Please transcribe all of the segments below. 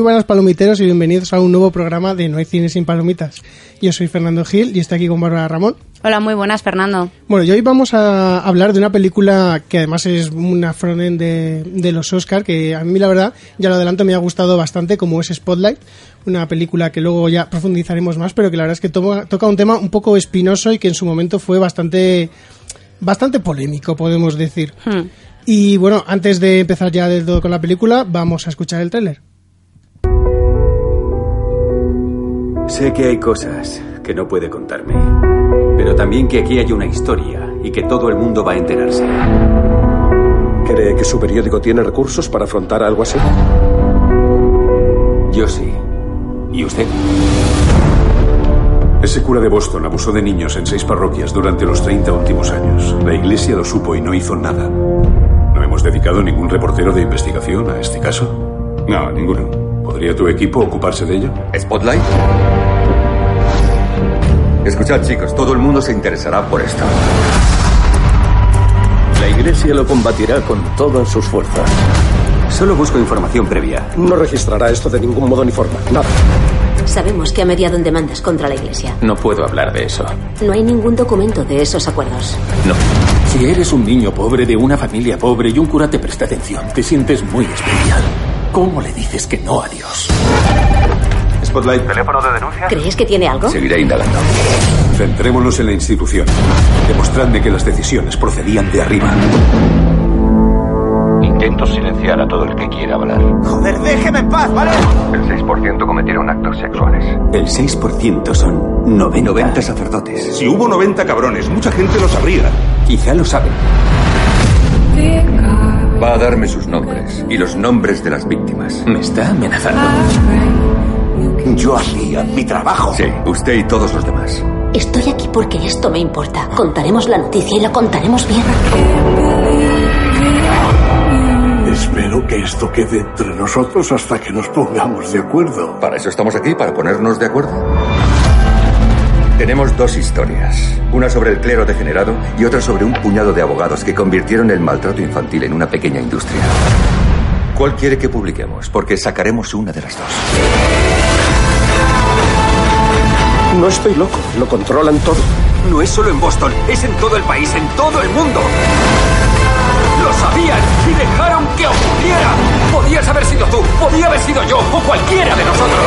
Muy buenas palomiteros y bienvenidos a un nuevo programa de No hay cine sin palomitas. Yo soy Fernando Gil y estoy aquí con Bárbara Ramón. Hola, muy buenas, Fernando. Bueno, y hoy vamos a hablar de una película que además es una frontend de, de los Oscar, que a mí la verdad, ya lo adelanto, me ha gustado bastante, como es Spotlight, una película que luego ya profundizaremos más, pero que la verdad es que toca un tema un poco espinoso y que en su momento fue bastante, bastante polémico, podemos decir. Hmm. Y bueno, antes de empezar ya del todo con la película, vamos a escuchar el tráiler. Sé que hay cosas que no puede contarme, pero también que aquí hay una historia y que todo el mundo va a enterarse. ¿Cree que su periódico tiene recursos para afrontar algo así? Yo sí. ¿Y usted? Ese cura de Boston abusó de niños en seis parroquias durante los 30 últimos años. La iglesia lo supo y no hizo nada. ¿No hemos dedicado ningún reportero de investigación a este caso? No, ninguno. ¿Podría tu equipo ocuparse de ello? ¿Spotlight? Escuchad, chicos, todo el mundo se interesará por esto. La iglesia lo combatirá con todas sus fuerzas. Solo busco información previa. No registrará esto de ningún modo ni forma. Nada. Sabemos que ha mediado en demandas contra la iglesia. No puedo hablar de eso. No hay ningún documento de esos acuerdos. No. Si eres un niño pobre de una familia pobre y un cura te presta atención, te sientes muy especial. ¿Cómo le dices que no a Dios? Spotlight, teléfono de denuncia. ¿Crees que tiene algo? Seguiré indagando. Centrémonos en la institución. Demostradme que las decisiones procedían de arriba. Intento silenciar a todo el que quiera hablar. Joder, déjeme en paz, ¿vale? El 6% cometieron actos sexuales. El 6% son 90. 90 sacerdotes. Si hubo 90 cabrones, mucha gente lo sabría. Quizá lo saben. Va a darme sus nombres y los nombres de las víctimas. ¿Me está amenazando? Yo hacía mi trabajo. Sí, usted y todos los demás. Estoy aquí porque esto me importa. Contaremos la noticia y la contaremos bien. Espero que esto quede entre nosotros hasta que nos pongamos de acuerdo. Para eso estamos aquí, para ponernos de acuerdo. Tenemos dos historias. Una sobre el clero degenerado y otra sobre un puñado de abogados que convirtieron el maltrato infantil en una pequeña industria. ¿Cuál quiere que publiquemos? Porque sacaremos una de las dos. No estoy loco. Lo controlan todo. No es solo en Boston, es en todo el país, en todo el mundo. ¡Lo sabían y dejaron que ocurriera! Podías haber sido tú, podía haber sido yo o cualquiera de nosotros.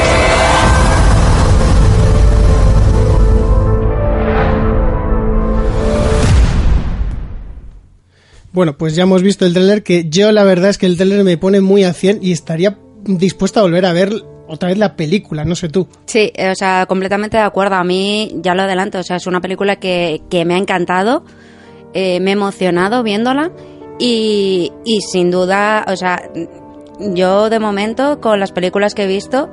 Bueno, pues ya hemos visto el tráiler que yo la verdad es que el tráiler me pone muy a 100 y estaría dispuesta a volver a ver otra vez la película, no sé tú. Sí, eh, o sea, completamente de acuerdo. A mí, ya lo adelanto, o sea, es una película que, que me ha encantado, eh, me he emocionado viéndola y, y sin duda, o sea, yo de momento con las películas que he visto,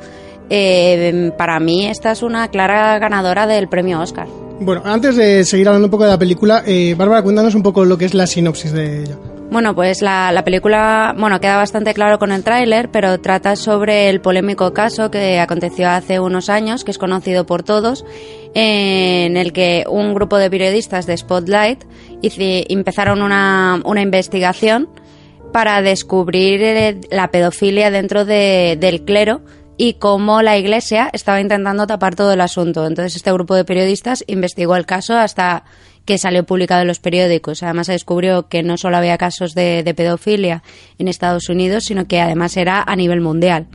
eh, para mí esta es una clara ganadora del premio Oscar. Bueno, antes de seguir hablando un poco de la película, eh, Bárbara, cuéntanos un poco lo que es la sinopsis de ella. Bueno, pues la, la película, bueno, queda bastante claro con el tráiler, pero trata sobre el polémico caso que aconteció hace unos años, que es conocido por todos, en el que un grupo de periodistas de Spotlight empezaron una, una investigación para descubrir eh, la pedofilia dentro de- del clero y cómo la iglesia estaba intentando tapar todo el asunto. Entonces este grupo de periodistas investigó el caso hasta que salió publicado en los periódicos. Además se descubrió que no solo había casos de, de pedofilia en Estados Unidos, sino que además era a nivel mundial.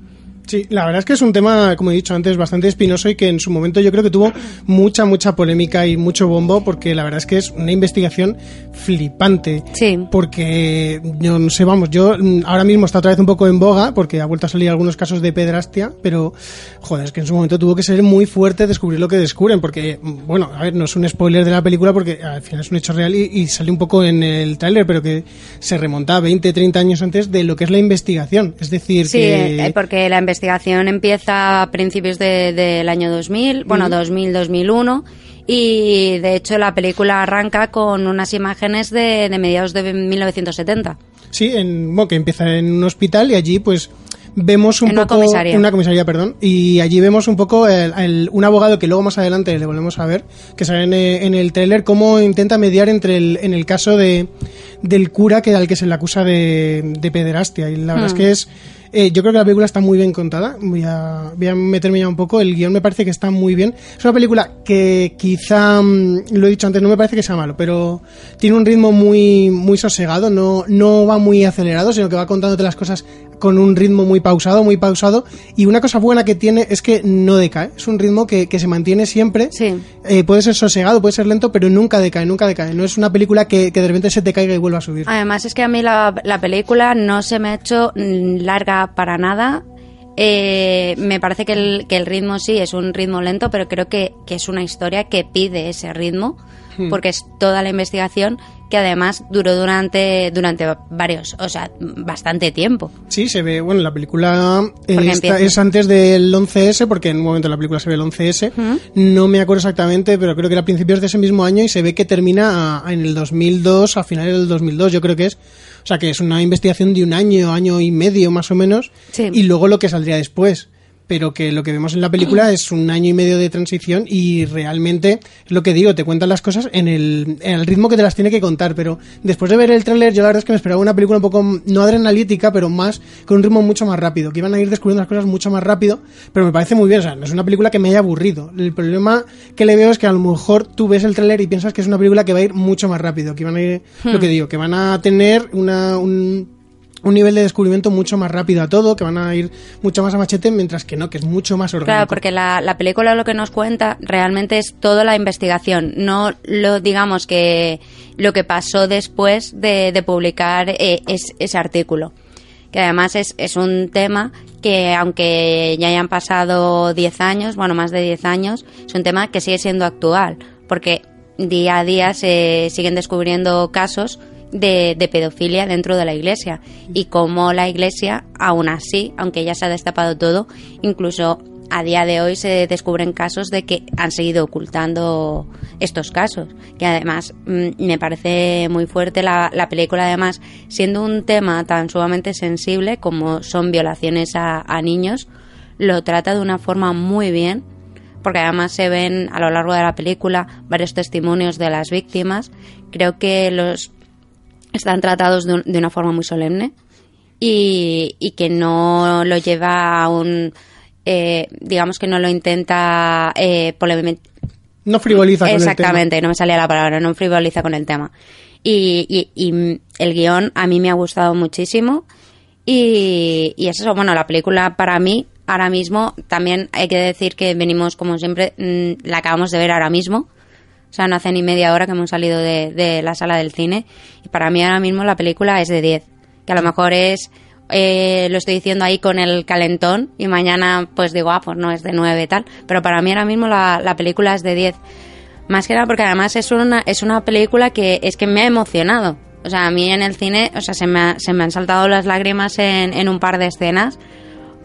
Sí, la verdad es que es un tema, como he dicho antes, bastante espinoso y que en su momento yo creo que tuvo mucha, mucha polémica y mucho bombo porque la verdad es que es una investigación flipante. Sí. Porque yo no sé, vamos, yo mm, ahora mismo está otra vez un poco en boga porque ha vuelto a salir algunos casos de pedrastia, pero joder, es que en su momento tuvo que ser muy fuerte descubrir lo que descubren porque, mm, bueno, a ver, no es un spoiler de la película porque al final es un hecho real y, y sale un poco en el tráiler, pero que se remonta 20, 30 años antes de lo que es la investigación. Es decir, Sí, que... eh, porque la investigación empieza a principios de- del año 2000, bueno, 2000-2001, y de hecho la película arranca con unas imágenes de, de mediados de 1970. Sí, en, bueno, que empieza en un hospital y allí pues vemos un En una poco comisaría. una comisaría, perdón, y allí vemos un poco el- el- un abogado que luego más adelante le volvemos a ver, que sale en, en el tráiler cómo intenta mediar entre el, en el caso de del cura que al que se le acusa de, de pederastia y la verdad es Hmm. que es Eh, yo creo que la película está muy bien contada. Voy a, voy a meterme ya un poco. El guion me parece que está muy bien. Es una película que quizá, mm, lo he dicho antes, no me parece que sea malo, pero tiene un ritmo muy, muy sosegado. No, no va muy acelerado, sino que va contándote las cosas con un ritmo muy pausado, muy pausado. Y una cosa buena que tiene es que no decae. Es un ritmo que, que se mantiene siempre. Sí. Eh, puede ser sosegado, puede ser lento, pero nunca decae, nunca decae. No es una película que, que de repente se te caiga y vuelva a subir. Además es que a mí la, la película no se me ha hecho mm, larga para nada. Eh, me parece que el, que el ritmo sí es un ritmo lento, pero creo que, que es una historia que pide ese ritmo, Hmm. porque es toda la investigación que además duró durante, durante varios, o sea, bastante tiempo. Sí, se ve, bueno, la película eh, esta- es antes del 11S, porque en un momento en la película se ve el 11S, Ujú. no me acuerdo exactamente, pero creo que era a principios de ese mismo año y se ve que termina a- en el 2002, a finales del 2002, yo creo que es. O sea, que es una investigación de un año, año y medio más o menos, Sí. y luego lo que saldría después. Pero que lo que vemos en la película es un año y medio de transición y realmente, es lo que digo, te cuentan las cosas en el, en el ritmo que te las tiene que contar. Pero después de ver el tráiler, yo la verdad es que me esperaba una película un poco, no adrenalítica, pero más, con un ritmo mucho más rápido, que iban a ir descubriendo las cosas mucho más rápido, pero me parece muy bien, o sea, no es una película que me haya aburrido. El problema que le veo es que a lo mejor tú ves el tráiler y piensas que es una película que va a ir mucho más rápido, que van a ir, lo Hmm. que digo, que van a tener una, un, un nivel de descubrimiento mucho más rápido a todo, que van a ir mucho más a machete, mientras que no, que es mucho más orgánico. Claro, porque la, la película lo que nos cuenta realmente es toda la investigación, no lo digamos que lo que pasó después de, de publicar eh, es- ese artículo. Que además es, es un tema que aunque ya hayan pasado 10 años, bueno, más de 10 años, es un tema que sigue siendo actual, porque día a día se siguen descubriendo casos de, de pedofilia dentro de la iglesia y cómo la iglesia, aún así, aunque ya se ha destapado todo, incluso a día de hoy se descubren casos de que han seguido ocultando estos casos, que además mm, me parece muy fuerte la, la película, además, siendo un tema tan sumamente sensible como son violaciones a niños, lo trata de una forma muy bien porque además se ven a lo largo de la película varios testimonios de las víctimas. Creo que los están tratados de, un- de una forma muy solemne y, y que no lo lleva a un, eh, digamos que no lo intenta eh, No frivoliza con el tema. Exactamente, no me salía la palabra, no frivoliza con el tema. Y, y- y, el guion a mí me ha gustado muchísimo. Y, y es eso, bueno, la película para mí, ahora mismo, también hay que decir que venimos, como siempre, mm, la acabamos de ver ahora mismo. O sea, no hace ni media hora que hemos salido de, de la sala del cine. Y para mí ahora mismo la película es de 10. Que a lo mejor es, eh, lo estoy diciendo ahí con el calentón y mañana pues digo, ah, pues no, es de 9 tal. Pero para mí ahora mismo la, la película es de 10. Más que nada porque además es una, es una película que es que me ha emocionado. O sea, a mí en el cine, o sea, se me, ha- se me han saltado las lágrimas en, en un par de escenas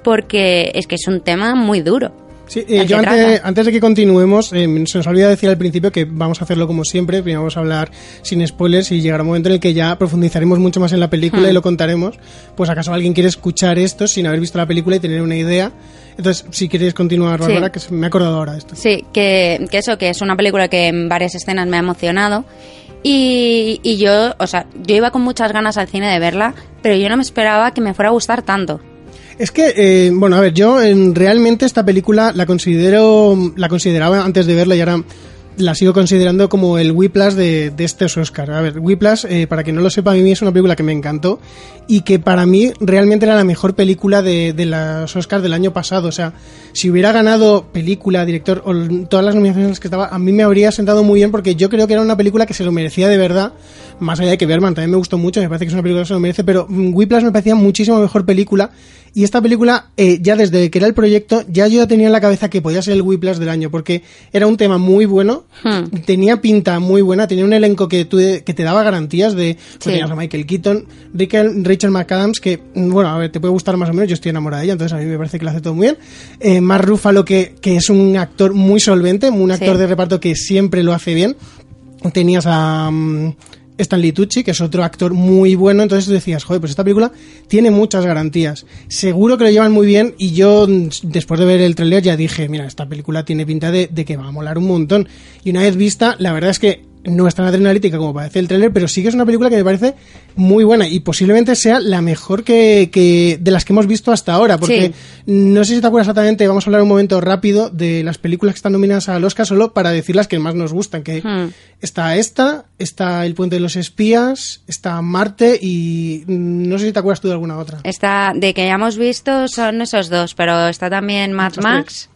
porque es que es un tema muy duro. Sí, eh, ¿El yo que antes, de que continuemos, eh, se nos olvida decir al principio que vamos a hacerlo como siempre, primero vamos a hablar sin spoilers y llegará un momento en el que ya profundizaremos mucho más en la película Hmm. y lo contaremos, pues acaso alguien quiere escuchar esto sin haber visto la película y tener una idea. Entonces, si quieres continuar, Sí. Bárbara, que se- me he acordado ahora de esto. Sí, que, que eso, que es una película que en varias escenas me ha emocionado. Y, y yo, o sea, yo iba con muchas ganas al cine de verla, pero yo no me esperaba que me fuera a gustar tanto. Es que, eh, bueno, a ver, yo eh, realmente esta película la considero, la consideraba antes de verla y ahora la sigo considerando como el Whiplash de, de estos Oscars. A ver, Whiplash, eh, para quien no lo sepa, a mí es una película que me encantó y que para mí realmente era la mejor película de, de los Oscars del año pasado. O sea, si hubiera ganado película, director o todas las nominaciones en las que estaba, a mí me habría sentado muy bien porque yo creo que era una película que se lo merecía de verdad. Más allá de que Berman también me gustó mucho, me parece que es una película que se lo merece, pero mm, Whiplash me parecía muchísimo mejor película. Y esta película, eh, ya desde que era el proyecto, ya yo ya tenía en la cabeza que podía ser el Whiplash del año, porque era un tema muy bueno, Hmm. tenía pinta muy buena, tenía un elenco que, tú- que te daba garantías de pues Sí. tenías a Michael Keaton, Rachel, Rachel McAdams, que, bueno, a ver, te puede gustar más o menos, yo estoy enamorada de ella, entonces a mí me parece que lo hace todo muy bien. Eh, Mark Ruffalo, que, que es un actor muy solvente, un actor Sí. de reparto que siempre lo hace bien. Tenías a... mm, Stanley Tucci, que es otro actor muy bueno, entonces tú decías, joder, pues esta película tiene muchas garantías. Seguro que lo llevan muy bien y yo, mm, después de ver el trailer, ya dije, mira, esta película tiene pinta de, de que va a molar un montón. Y una vez vista, la verdad es que no es tan adrenalítica como parece el tráiler, pero sí que es una película que me parece muy buena y posiblemente sea la mejor que, que de las que hemos visto hasta ahora, porque no sé si te acuerdas exactamente, vamos a hablar un momento rápido de las películas que están nominadas al Oscar solo para decir las que más nos gustan, que Hmm. está esta, está El puente de los espías, está Marte y no sé si te acuerdas tú de alguna otra. Está, de que ya hemos visto son esos dos, pero está también Mad Esas Max.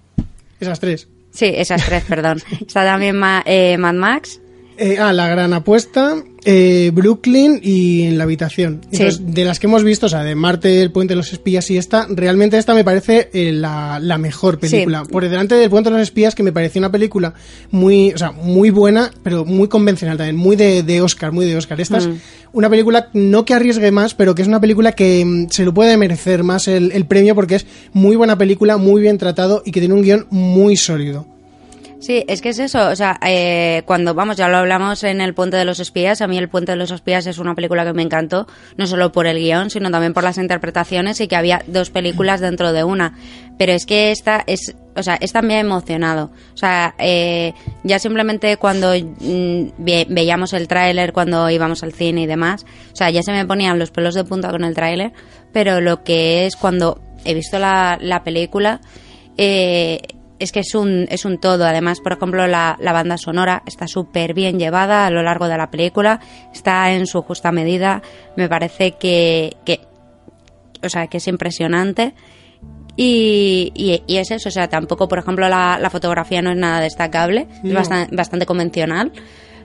Esas tres. Sí, esas tres, perdón. Está también eh, Mad Max. Eh, ah, La Gran Apuesta, eh, Brooklyn y En la Habitación. Sí. Entonces, de las que hemos visto, o sea, de Marte, El Puente de los Espías y esta, realmente esta me parece eh, la, la mejor película. Sí. Por delante del Puente de los Espías, que me pareció una película muy, o sea, muy buena, pero muy convencional también, muy de, de Oscar, muy de Oscar. Esta es Mm. una película no que arriesgue más, pero que es una película que mm, se lo puede merecer más el, el premio porque es muy buena película, muy bien tratado y que tiene un guion muy sólido. Sí, es que es eso, o sea, eh, cuando, vamos, ya lo hablamos en El Puente de los Espías, a mí El Puente de los Espías es una película que me encantó, no solo por el guion, sino también por las interpretaciones y que había dos películas dentro de una. Pero es que esta es, o sea, esta me ha emocionado. O sea, eh, ya simplemente cuando mm, ve- veíamos el tráiler, cuando íbamos al cine y demás, o sea, ya se me ponían los pelos de punta con el tráiler, pero lo que es cuando he visto la, la película, eh, es que es un, es un todo. Además, por ejemplo, la, la banda sonora está súper bien llevada a lo largo de la película, está en su justa medida. Me parece que, que o sea, que es impresionante. Y, y, y es eso, o sea, tampoco, por ejemplo, la, la fotografía no es nada destacable, es bastante, bastante convencional,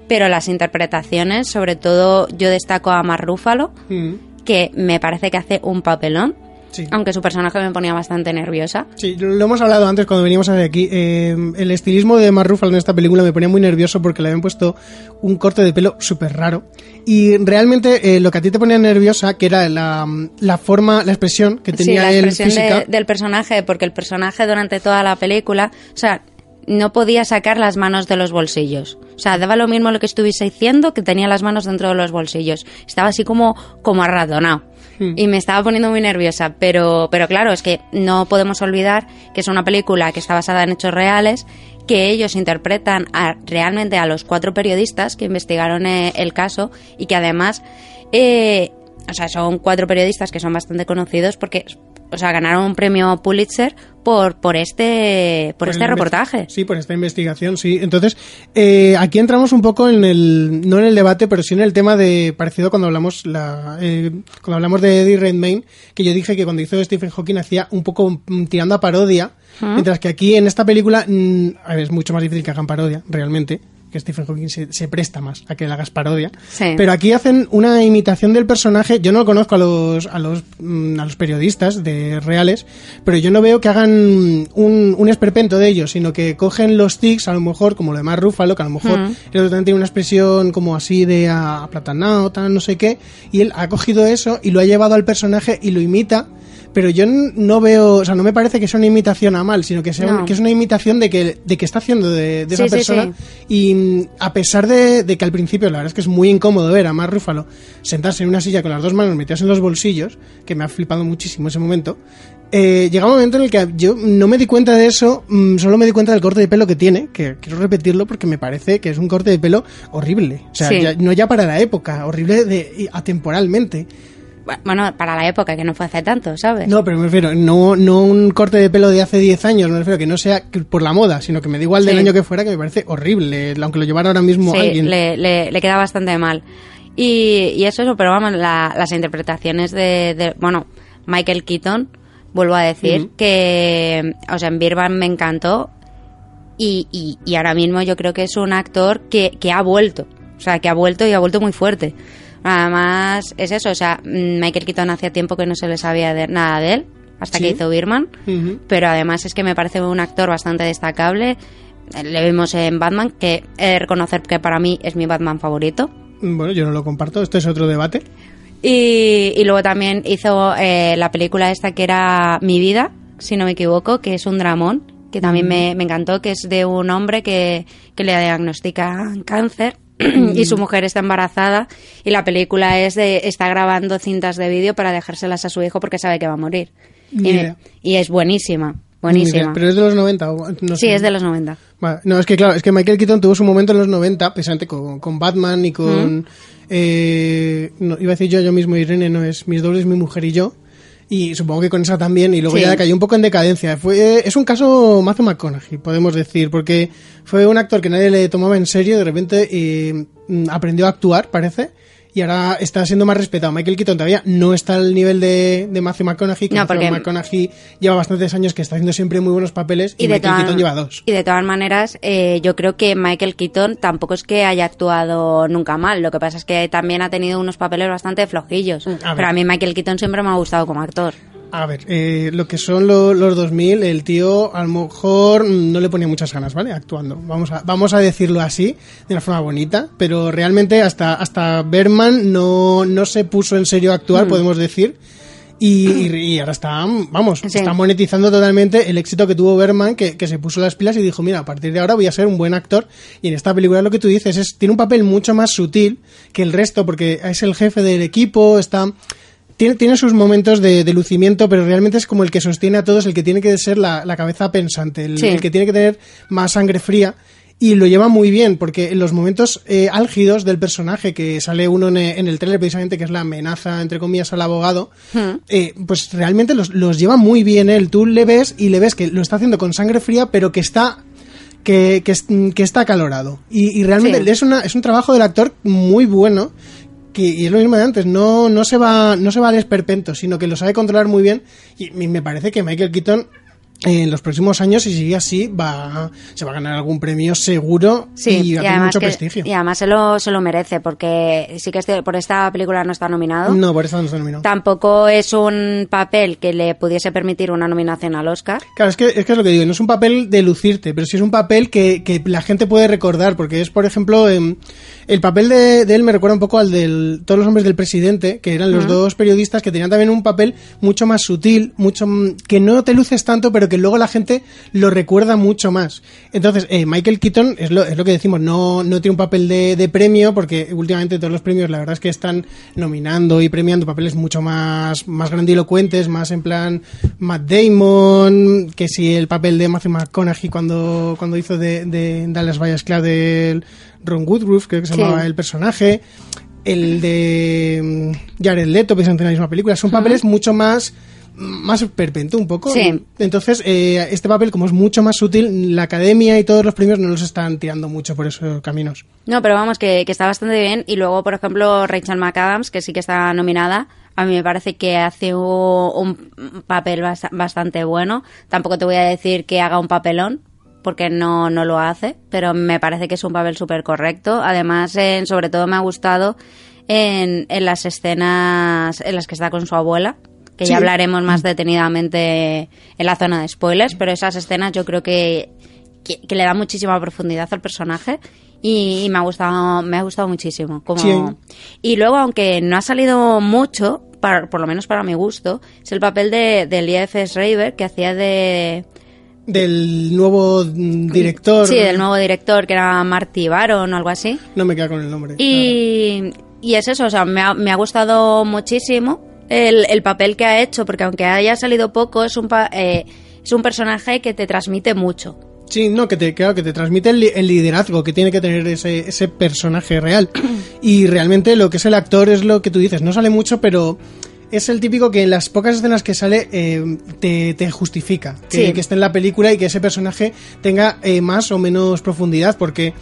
pero las interpretaciones, sobre todo yo destaco a Mar Rúfalo, Mm. que me parece que hace un papelón, Sí. aunque su personaje me ponía bastante nerviosa. Sí, lo hemos hablado antes cuando veníamos hacia aquí. Eh, el estilismo de Mark Ruffalo en esta película me ponía muy nervioso porque le habían puesto un corte de pelo súper raro. Y realmente eh, lo que a ti te ponía nerviosa, que era la, la forma, la expresión que Sí, tenía la él expresión de- del personaje, porque el personaje durante toda la película, o sea, no podía sacar las manos de los bolsillos. O sea, daba lo mismo lo que estuviese diciendo que tenía las manos dentro de los bolsillos. Estaba así como, como arratonado. Y me estaba poniendo muy nerviosa, pero, pero claro, es que no podemos olvidar que es una película que está basada en hechos reales, que ellos interpretan a- realmente a los cuatro periodistas que investigaron eh, el caso y que además, eh, o sea, son cuatro periodistas que son bastante conocidos porque, o sea, ganaron un premio Pulitzer por, por este, por, este reportaje. Sí, por esta investigación, sí. Entonces, eh, aquí entramos un poco en el, no en el debate, pero sí en el tema de, parecido cuando hablamos, la, eh, cuando hablamos de Eddie Redmayne, que yo dije que cuando hizo Stephen Hawking hacía un poco mm, tirando a parodia, mientras que aquí en esta película, mm, a ver, es mucho más difícil que hagan parodia, realmente que Stephen Hawking se, se presta más a que le hagas parodia. Sí. Pero aquí hacen una imitación del personaje. Yo no conozco a los, a los, mm, a los periodistas de reales, pero yo no veo que hagan un, un esperpento de ellos, sino que cogen los tics, a lo mejor, como lo de Mark Ruffalo, que a lo mejor el otro también tiene una expresión como así de a- aplatanado, tal, no sé qué, y él ha cogido eso y lo ha llevado al personaje y lo imita. Pero yo no veo, o sea, no me parece que sea una imitación a mal, sino que, sea, No. que es una imitación de que, de que está haciendo de, de esa Sí, sí, persona. sí. Y mm, a pesar de, de que al principio la verdad es que es muy incómodo ver a Mark Ruffalo sentarse en una silla con las dos manos metidas en los bolsillos, que me ha flipado muchísimo ese momento, eh, llega un momento en el que yo no me di cuenta de eso, mm, solo me di cuenta del corte de pelo que tiene, que quiero repetirlo porque me parece que es un corte de pelo horrible. O sea, ya- no ya para la época, horrible de, atemporalmente. Bueno, para la época, que no fue hace tanto, ¿sabes? No, pero me refiero, no, no un corte de pelo de hace 10 años, me refiero que no sea por la moda, sino que me da igual del año que fuera, que me parece horrible, aunque lo llevara ahora mismo Sí, alguien. le, le, le queda bastante mal. Y, y eso, eso, pero vamos, la- las interpretaciones de, de- bueno, Michael Keaton, vuelvo a decir, que, o sea, en Birman me encantó y, y, y ahora mismo yo creo que es un actor que, que ha vuelto, o sea, que ha vuelto y ha vuelto muy fuerte. Además, es eso, o sea, mm, Michael Keaton hacía tiempo que no se le sabía de, nada de él, hasta Sí. que hizo Birman pero además es que me parece un actor bastante destacable. Le vimos en Batman, que he de reconocer que para mí es mi Batman favorito. Bueno, yo no lo comparto, esto es otro debate. Y, y luego también hizo eh, la película esta que era Mi vida, si no me equivoco, que es un dramón, que también me, me encantó, que es de un hombre que, que le diagnostican cáncer y su mujer está embarazada y la película es de está grabando cintas de vídeo para dejárselas a su hijo porque sabe que va a morir. Y, es buenísima, buenísima. Pero es de los 90, o- no sí, sé. es de los 90. Vale, No, es que claro, es que Michael Keaton tuvo su momento en los 90, precisamente con, con Batman y con... eh, no, iba a decir yo, yo mismo, Irene, no es mis dobles, mi mujer y yo. Y supongo que con esa también, y luego Sí. ya cayó un poco en decadencia. Fue, es un caso Matthew McConaughey, podemos decir, porque fue un actor que nadie le tomaba en serio, de repente eh, aprendió a actuar, parece, y ahora está siendo más respetado. Michael Keaton todavía no está al nivel de, de Matthew McConaughey, que No, Matthew porque- McConaughey lleva bastantes años que está haciendo siempre muy buenos papeles, y, Y de, Michael Keaton lleva dos. y de todas maneras, eh, yo creo que Michael Keaton tampoco es que haya actuado nunca mal. Lo que pasa es que también ha tenido unos papeles bastante flojillos. a. Pero a mí Michael Keaton siempre me ha gustado como actor. A ver, eh, lo que son lo- los 2000, el tío a lo mejor no le ponía muchas ganas, ¿vale? Actuando. Vamos a, vamos a decirlo así, de una forma bonita, pero realmente hasta, hasta Berman no, no se puso en serio a actuar, Mm. podemos decir. Y, y- y ahora está, vamos, Sí. está monetizando totalmente el éxito que tuvo Berman, que, que se puso las pilas y dijo, mira, a partir de ahora voy a ser un buen actor. Y en esta película lo que tú dices es, tiene un papel mucho más sutil que el resto, porque es el jefe del equipo, está tiene, tiene sus momentos de, de lucimiento, pero realmente es como el que sostiene a todos, el que tiene que ser la, la cabeza pensante, el, Sí. el que tiene que tener más sangre fría. Y lo lleva muy bien, porque en los momentos eh, álgidos del personaje, que sale uno en, en el trailer precisamente, que es la amenaza, entre comillas, al abogado, eh, pues realmente los, los lleva muy bien él. Tú le ves y le ves que lo está haciendo con sangre fría, pero que está que, que, es- que está acalorado. Y, y realmente Sí. es, una, es un trabajo del actor muy bueno. Que, y es lo mismo de antes, no, no se va, no se va al esperpento, sino que lo sabe controlar muy bien. Y, y me parece que Michael Keaton en los próximos años, si sigue así, va, se va a ganar algún premio seguro Sí, y va a tener mucho que- prestigio. y además se lo, se lo merece, porque sí que este- por esta película no está nominado. No, por eso no está nominado. Tampoco es un papel que le pudiese permitir una nominación al Oscar. Claro, es que, es que es lo que digo, no es un papel de lucirte, pero sí es un papel que, que la gente puede recordar, porque es, por ejemplo, em, el papel de, de él me recuerda un poco al de Todos los hombres del presidente, que eran los dos periodistas que tenían también un papel mucho más sutil, mucho que no te luces tanto, pero que luego la gente lo recuerda mucho más. Entonces, eh, Michael Keaton, es lo, es lo que decimos, no, no tiene un papel de, de premio, porque últimamente todos los premios, la verdad es que están nominando y premiando papeles mucho más, más grandilocuentes, más en plan Matt Damon, que si el papel de Matthew McConaughey cuando, cuando hizo de, de Dallas Buyers Club de Ron Woodruff, creo que se Sí. llamaba el personaje, el de mm, Jared Leto, precisamente en la misma película, son papeles mucho más más perpento un poco. Sí. Entonces, eh, este papel, como es mucho más sutil, la academia y todos los premios no los están tirando mucho por esos caminos. No, pero vamos, que, que está bastante bien. Y luego, por ejemplo, Rachel McAdams, que sí que está nominada, a mí me parece que hace un, un papel bast- bastante bueno. Tampoco te voy a decir que haga un papelón, porque no, no lo hace, pero me parece que es un papel súper correcto. Además, en- sobre todo me ha gustado en, en las escenas en las que está con su abuela, que Sí. ya hablaremos más detenidamente en la zona de spoilers, pero esas escenas yo creo que, que, que le da muchísima profundidad al personaje y, y me ha gustado me ha gustado muchísimo como Sí. y luego aunque no ha salido mucho para- por lo menos para mi gusto es el papel de, de Lia F. Schreiber que hacía de Del nuevo mm, director. sí del nuevo director que era Marty Baron o algo así No me queda con el nombre. y, y es eso, o sea, me ha, me ha gustado muchísimo el, el papel que ha hecho, porque aunque haya salido poco, es un, pa- eh, es un personaje que te transmite mucho. Sí, no, que te, claro, que te transmite el, el liderazgo que tiene que tener ese, ese personaje real. Y realmente lo que es el actor es lo que tú dices, no sale mucho, pero es el típico que en las pocas escenas que sale eh, te, te justifica que, Sí. que esté en la película y que ese personaje tenga eh, más o menos profundidad, porque...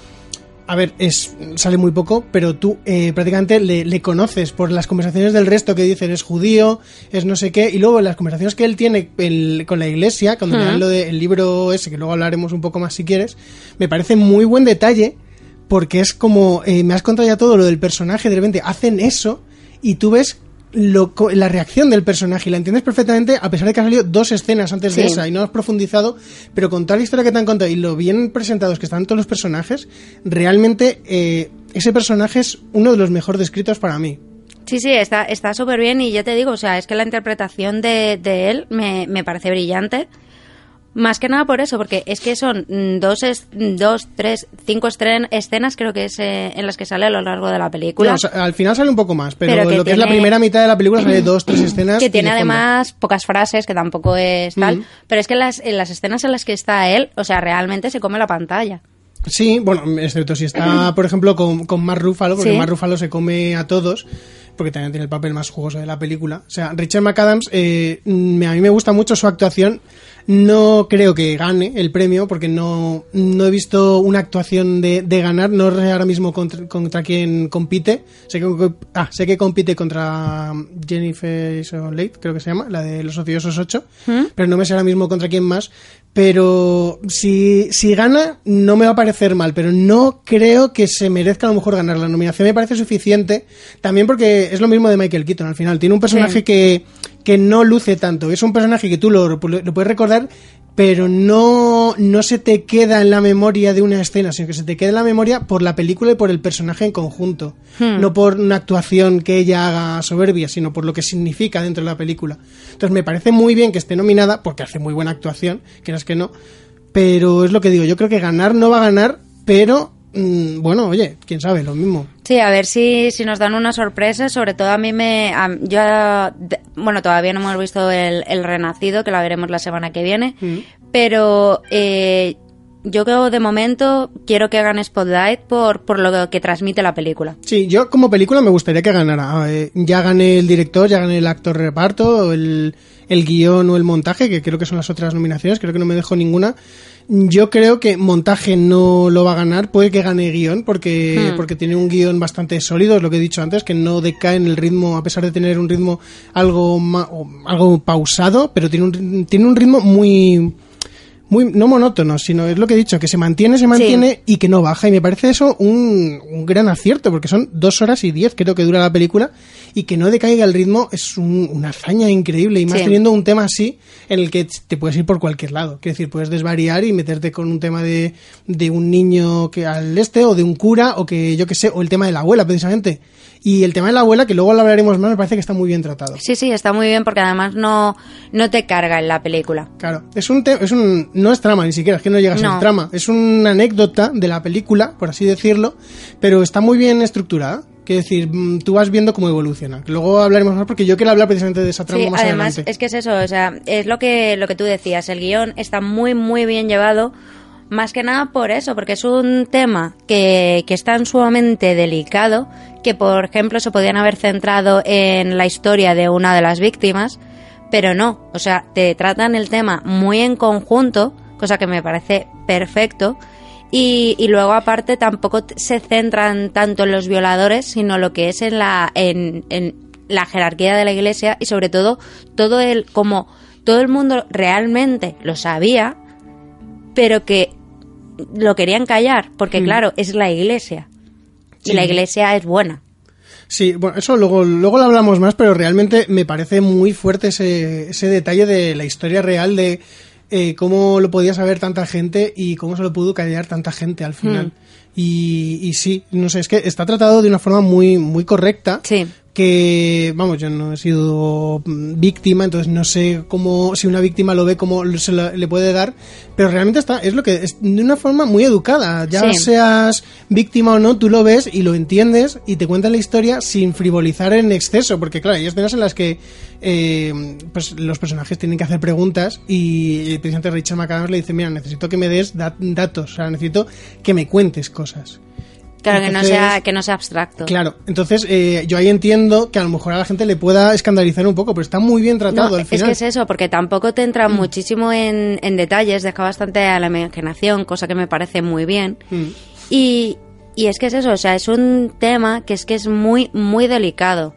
A ver, es, sale muy poco, pero tú eh, prácticamente le, le conoces por las conversaciones del resto que dicen es judío, es no sé qué, y luego las conversaciones que él tiene el- con la iglesia, cuando le dan lo del libro ese, que luego hablaremos un poco más si quieres, me parece muy buen detalle, porque es como, eh, me has contado ya todo lo del personaje, de repente hacen eso, y tú ves lo, la reacción del personaje y la entiendes perfectamente a pesar de que han salido dos escenas antes de esa y no has profundizado, pero con toda la historia que te han contado y lo bien presentados que están todos los personajes, realmente eh, ese personaje es uno de los mejor descritos para mí. Sí, sí, está está súper bien y ya te digo, o sea, es que la interpretación de, de él me, me parece brillante. Más que nada por eso, porque es que son mm, dos, es- dos tres, cinco estren- escenas creo que es eh, en las que sale a lo largo de la película. No, o sea, al final sale un poco más, pero, Pero que lo que es la primera mitad de la película sale dos, tres escenas. que tiene fondo. además pocas frases, que tampoco es tal. Mm. Pero es que en las, en las escenas en las que está él, o sea, realmente se come la pantalla. Sí, bueno, excepto si está, por ejemplo, con, con Mark Ruffalo, porque Sí. Mark Ruffalo se come a todos, porque también tiene el papel más jugoso de la película. O sea, Richard McAdams, eh, mm, a mí me gusta mucho su actuación. No creo que gane el premio, porque no, no he visto una actuación de, de ganar. No sé ahora mismo contra, contra quién compite. Sé que, ah, sé que compite contra Jennifer Late, creo que se llama, la de Los Ociosos 8, pero no me sé ahora mismo contra quién más. Pero si, si gana, no me va a parecer mal, pero no creo que se merezca a lo mejor ganar. La nominación me parece suficiente, también porque es lo mismo de Michael Keaton al final. Tiene un personaje Sí. que, que no luce tanto. Es un personaje que tú lo, lo puedes recordar, pero no, no se te queda en la memoria de una escena, sino que se te queda en la memoria por la película y por el personaje en conjunto. Hmm. No por una actuación que ella haga soberbia, sino por lo que significa dentro de la película. Entonces me parece muy bien que esté nominada, porque hace muy buena actuación, quieras que no. Pero es lo que digo, yo creo que ganar no va a ganar, pero mm, bueno, oye, quién sabe, lo mismo. Sí, a ver si, si nos dan una sorpresa. Sobre todo a mí me... a- yo, de- bueno, todavía no hemos visto el, el Renacido, que la veremos la semana que viene. Pero eh, yo creo de momento quiero que gane Spotlight por, por lo que transmite la película. Sí, yo como película me gustaría que ganara. Eh, ya gane el director, ya gane el actor reparto, el, el guion o el montaje, que creo que son las otras nominaciones, creo que no me dejo ninguna. Yo creo que montaje no lo va a ganar, puede que gane guion, porque, Hmm. porque tiene un guion bastante sólido, es lo que he dicho antes, que no decae en el ritmo, a pesar de tener un ritmo algo, ma- o algo pausado, pero tiene un, tiene un ritmo muy, muy no monótono, sino es lo que he dicho, que se mantiene, se mantiene y que no baja. Y me parece eso un, un gran acierto, porque son dos horas y diez, creo que dura la película, y que no decaiga el ritmo es un- una hazaña increíble. Y más Sí. teniendo un tema así, en el que te puedes ir por cualquier lado. Quiero decir, puedes desvariar y meterte con un tema de, de un niño que al este, o de un cura, o que yo que sé, o el tema de la abuela, precisamente. Y el tema de la abuela, que luego lo hablaremos más, me parece que está muy bien tratado. Sí, sí, está muy bien porque además no, no te carga en la película. Claro, es un, es un no es trama ni siquiera, es que no llega a ser No. trama, es una anécdota de la película, por así decirlo, pero está muy bien estructurada. Quiero decir, mm, tú vas viendo cómo evoluciona. Luego hablaremos más porque yo quiero hablar precisamente de esa trama Sí, más además adelante. es que es eso, o sea, es lo que, lo que tú decías, el guion está muy, muy bien llevado, más que nada por eso, porque es un tema que, que es tan sumamente delicado que, por ejemplo, se podían haber centrado en la historia de una de las víctimas, pero no, o sea, te tratan el tema muy en conjunto, cosa que me parece perfecto, y, y luego aparte tampoco se centran tanto en los violadores, sino lo que es en la, en, en la jerarquía de la iglesia y sobre todo todo el, como todo el mundo realmente lo sabía, pero que lo querían callar, porque Mm. claro, es la iglesia. Y la iglesia es buena. Sí, bueno, eso luego, luego lo hablamos más, pero realmente me parece muy fuerte ese, ese detalle de la historia real de eh, cómo lo podía saber tanta gente y cómo se lo pudo callar tanta gente al final. Y, y sí, no sé, es que está tratado de una forma muy, muy correcta. Sí. Que, vamos, yo no he sido víctima, entonces no sé cómo, si una víctima lo ve, cómo se lo- le puede dar, pero realmente está, es lo que, es de una forma muy educada, ya Sí. seas víctima o no, tú lo ves y lo entiendes y te cuentan la historia sin frivolizar en exceso, porque claro, hay escenas en las que eh, pues los personajes tienen que hacer preguntas y el presidente Richard McAdams le dice, mira, necesito que me des dat- datos, o sea, necesito que me cuentes cosas. Claro, que no sea, que no sea abstracto. Claro, entonces eh, yo ahí entiendo que a lo mejor a la gente le pueda escandalizar un poco, pero está muy bien tratado No, al es final. que es eso, porque tampoco te entra muchísimo en, en detalles, deja bastante a la imaginación, cosa que me parece muy bien. Mm. Y, y es que es eso, o sea, es un tema que es que es muy, muy delicado.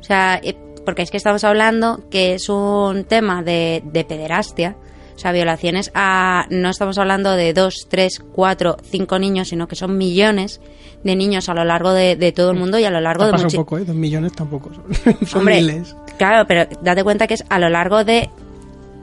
O sea, eh, porque es que estamos hablando que es un tema de, de pederastia. O sea, violaciones a... No estamos hablando de dos, tres, cuatro, cinco niños, sino que son millones de niños a lo largo de, de todo el mundo y a lo largo de muchi- poco, ¿eh? Dos millones tampoco. Son, son Hombre, miles. Claro, pero date cuenta que es a lo largo de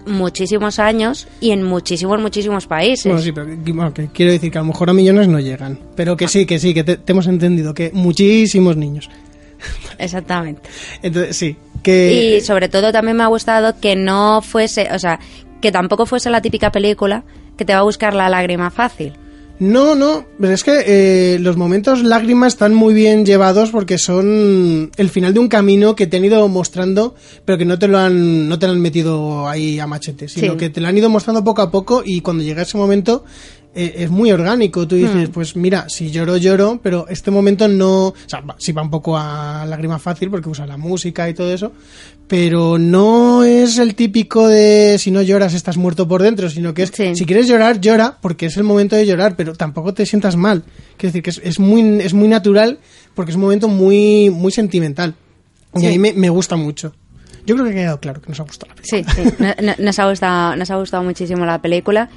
muchísimos años y en muchísimos, muchísimos países. Bueno, sí, pero que- bueno, que quiero decir que a lo mejor a millones no llegan. Pero que sí, que sí, que te, te hemos entendido, que muchísimos niños. Exactamente. Entonces, sí, que... Y sobre todo también me ha gustado que no fuese, o sea, que tampoco fuese la típica película que te va a buscar la lágrima fácil. No, no, pero es que eh, los momentos lágrimas están muy bien llevados porque son el final de un camino que te han ido mostrando, pero que no te lo han, no te lo han metido ahí a machete, sino Sí. que te lo han ido mostrando poco a poco y cuando llega ese momento eh, es muy orgánico. Tú dices, Hmm. pues mira, si lloro, lloro, pero este momento no, o sea, va- sí va un poco a lágrima fácil porque usa la música y todo eso, pero no es el típico de si no lloras estás muerto por dentro, sino que es Sí. si quieres llorar, llora porque es el momento de llorar, pero tampoco te sientas mal. Quiero decir que es, es muy, es muy natural porque es un momento muy, muy sentimental. Y Sí. a mí me, me gusta mucho. Yo creo que ha quedado claro que nos ha gustado la película. Sí, sí, no- no- nos, ha gustado, nos ha gustado muchísimo la película.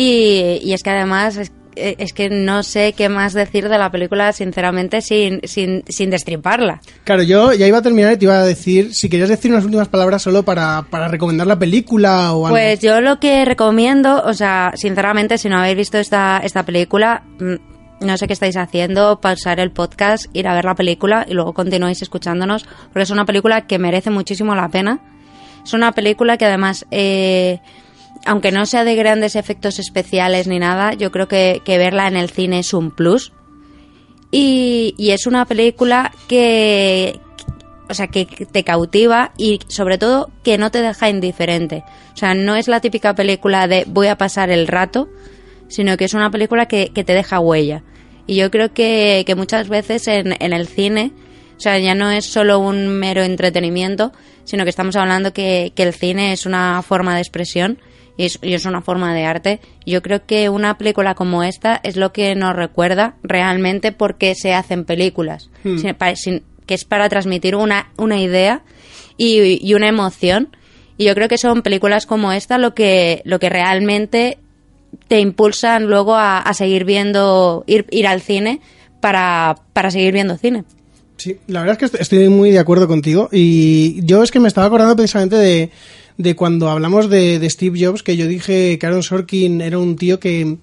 Y, y es que además es, es que no sé qué más decir de la película, sinceramente, sin, sin, sin destriparla. Claro, yo ya iba a terminar y te iba a decir, si querías decir unas últimas palabras solo para, para recomendar la película o algo. Pues yo lo que recomiendo, o sea, sinceramente, si no habéis visto esta, esta película, mm, no sé qué estáis haciendo, pausar el podcast, ir a ver la película y luego continuáis escuchándonos, porque es una película que merece muchísimo la pena. Es una película que además, eh, aunque no sea de grandes efectos especiales ni nada, yo creo que, verla en el cine es un plus. Y, y es una película que, o sea, que te cautiva y sobre todo que no te deja indiferente. O sea, no es la típica película de voy a pasar el rato, sino que es una película que, te deja huella. Y yo creo que, muchas veces en, el cine, o sea, ya no es solo un mero entretenimiento, sino que estamos hablando que el cine es una forma de expresión y es, y es una forma de arte. Yo creo que una película como esta es lo que nos recuerda realmente por qué se hacen películas. Hmm. Sin- pa- sin- que es para transmitir una, una idea y, y una emoción. Y yo creo que son películas como esta lo que, lo que realmente te impulsan luego a, a seguir viendo, ir, ir al cine para, para seguir viendo cine. Sí, la verdad es que est- estoy muy de acuerdo contigo. Y yo es que me estaba acordando precisamente de, de cuando hablamos de, de Steve Jobs, que yo dije que Aaron Sorkin era un tío que,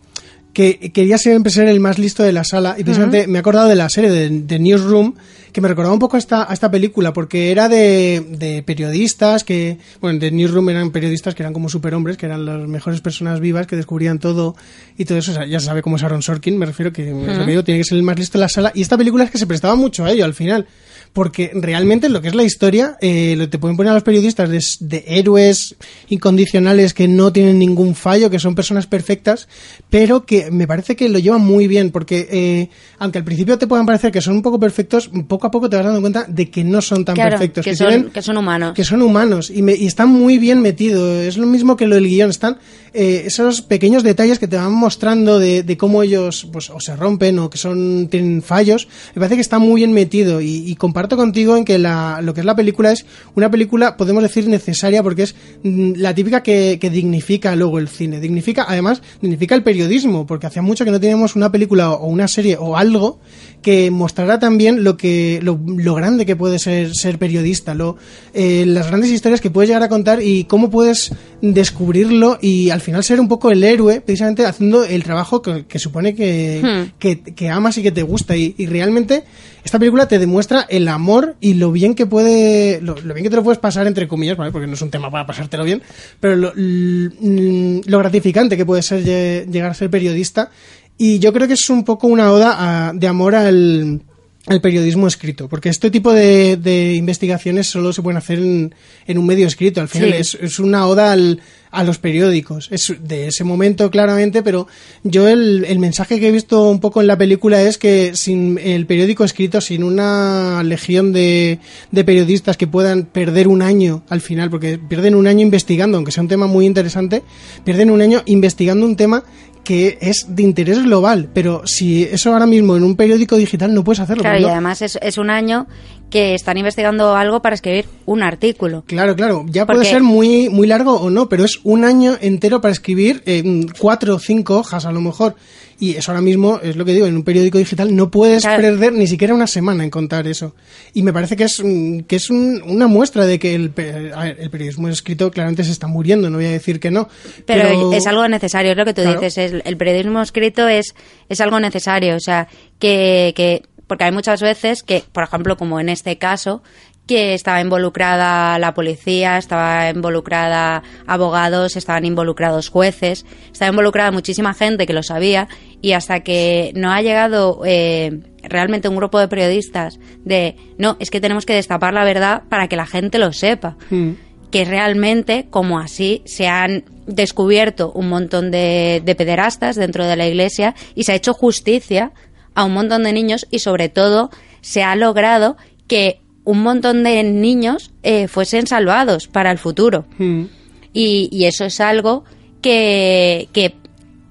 que quería siempre ser el más listo de la sala. Y precisamente me he acordado de la serie de, de Newsroom, que me recordaba un poco a esta, a esta película, porque era de, de periodistas que, bueno, de Newsroom eran periodistas que eran como superhombres, que eran las mejores personas vivas, que descubrían todo y todo eso. O sea, ya se sabe cómo es Aaron Sorkin, me refiero que, que digo, tiene que ser el más listo de la sala. Y esta película es que se prestaba mucho a ello al final porque realmente lo que es la historia eh, lo te pueden poner a los periodistas de, de héroes incondicionales que no tienen ningún fallo, que son personas perfectas, pero que me parece que lo llevan muy bien, porque eh, aunque al principio te puedan parecer que son un poco perfectos, poco a poco te vas dando cuenta de que no son tan Claro, perfectos, que, que, son, tienen- que son humanos. que son humanos y, me- y están muy bien metidos. Es lo mismo que lo del guion. Están eh, esos pequeños detalles que te van mostrando de, de cómo ellos pues o se rompen o que son tienen fallos. Me parece que está muy bien metido y, y comparto contigo en que la, lo que es la película es una película, podemos decir, necesaria porque es mm, la típica que, que dignifica luego el cine. Dignifica, además, dignifica el periodismo porque hacía mucho que no teníamos una película o una serie o algo que mostrara también lo que lo, lo grande que puede ser ser periodista, lo, eh, las grandes historias que puedes llegar a contar y cómo puedes descubrirlo y al final ser un poco el héroe, precisamente haciendo el trabajo que, que supone que, Hmm. que, que amas y que te gusta. Y, y realmente esta película te demuestra el amor y lo bien que puede, lo, lo bien que te lo puedes pasar, entre comillas, ¿vale? porque no es un tema para pasártelo bien, pero lo, lo gratificante que puede ser lle- llegar a ser periodista. Y yo creo que es un poco una oda a- de amor al, al periodismo escrito, porque este tipo de, de investigaciones solo se pueden hacer en, en un medio escrito. Al final Sí. es, es una oda al- a los periódicos. Es de ese momento claramente, pero yo el, el mensaje que he visto un poco en la película es que sin el periódico escrito, sin una legión de, de periodistas que puedan perder un año al final, porque pierden un año investigando, aunque sea un tema muy interesante, pierden un año investigando un tema que es de interés global, pero si eso ahora mismo en un periódico digital no puedes hacerlo. Claro, y además es, es un año que están investigando algo para escribir un artículo. Claro, claro. Ya Porque- puede ser muy, muy largo o no, pero es un año entero para escribir eh, cuatro o cinco hojas a lo mejor. Y eso ahora mismo es lo que digo, en un periódico digital no puedes Claro. perder ni siquiera una semana en contar eso. Y me parece que es, mm, que es un- una muestra de que el, ver, el periodismo escrito claramente se está muriendo, no voy a decir que no. Pero, es algo necesario, es lo que tú Claro. dices. es- el periodismo escrito es, es algo necesario. O sea, que, que. Porque hay muchas veces que, por ejemplo, como en este caso, que estaba involucrada la policía, estaba involucrada abogados, estaban involucrados jueces, estaba involucrada muchísima gente que lo sabía y hasta que no ha llegado eh, realmente un grupo de periodistas de no, es que tenemos que destapar la verdad para que la gente lo sepa. Mm. Que realmente, como así, se han descubierto un montón de, de pederastas dentro de la iglesia y se ha hecho justicia a un montón de niños y sobre todo se ha logrado que un montón de niños eh, fuesen salvados para el futuro. Mm. Y, y eso es algo que, que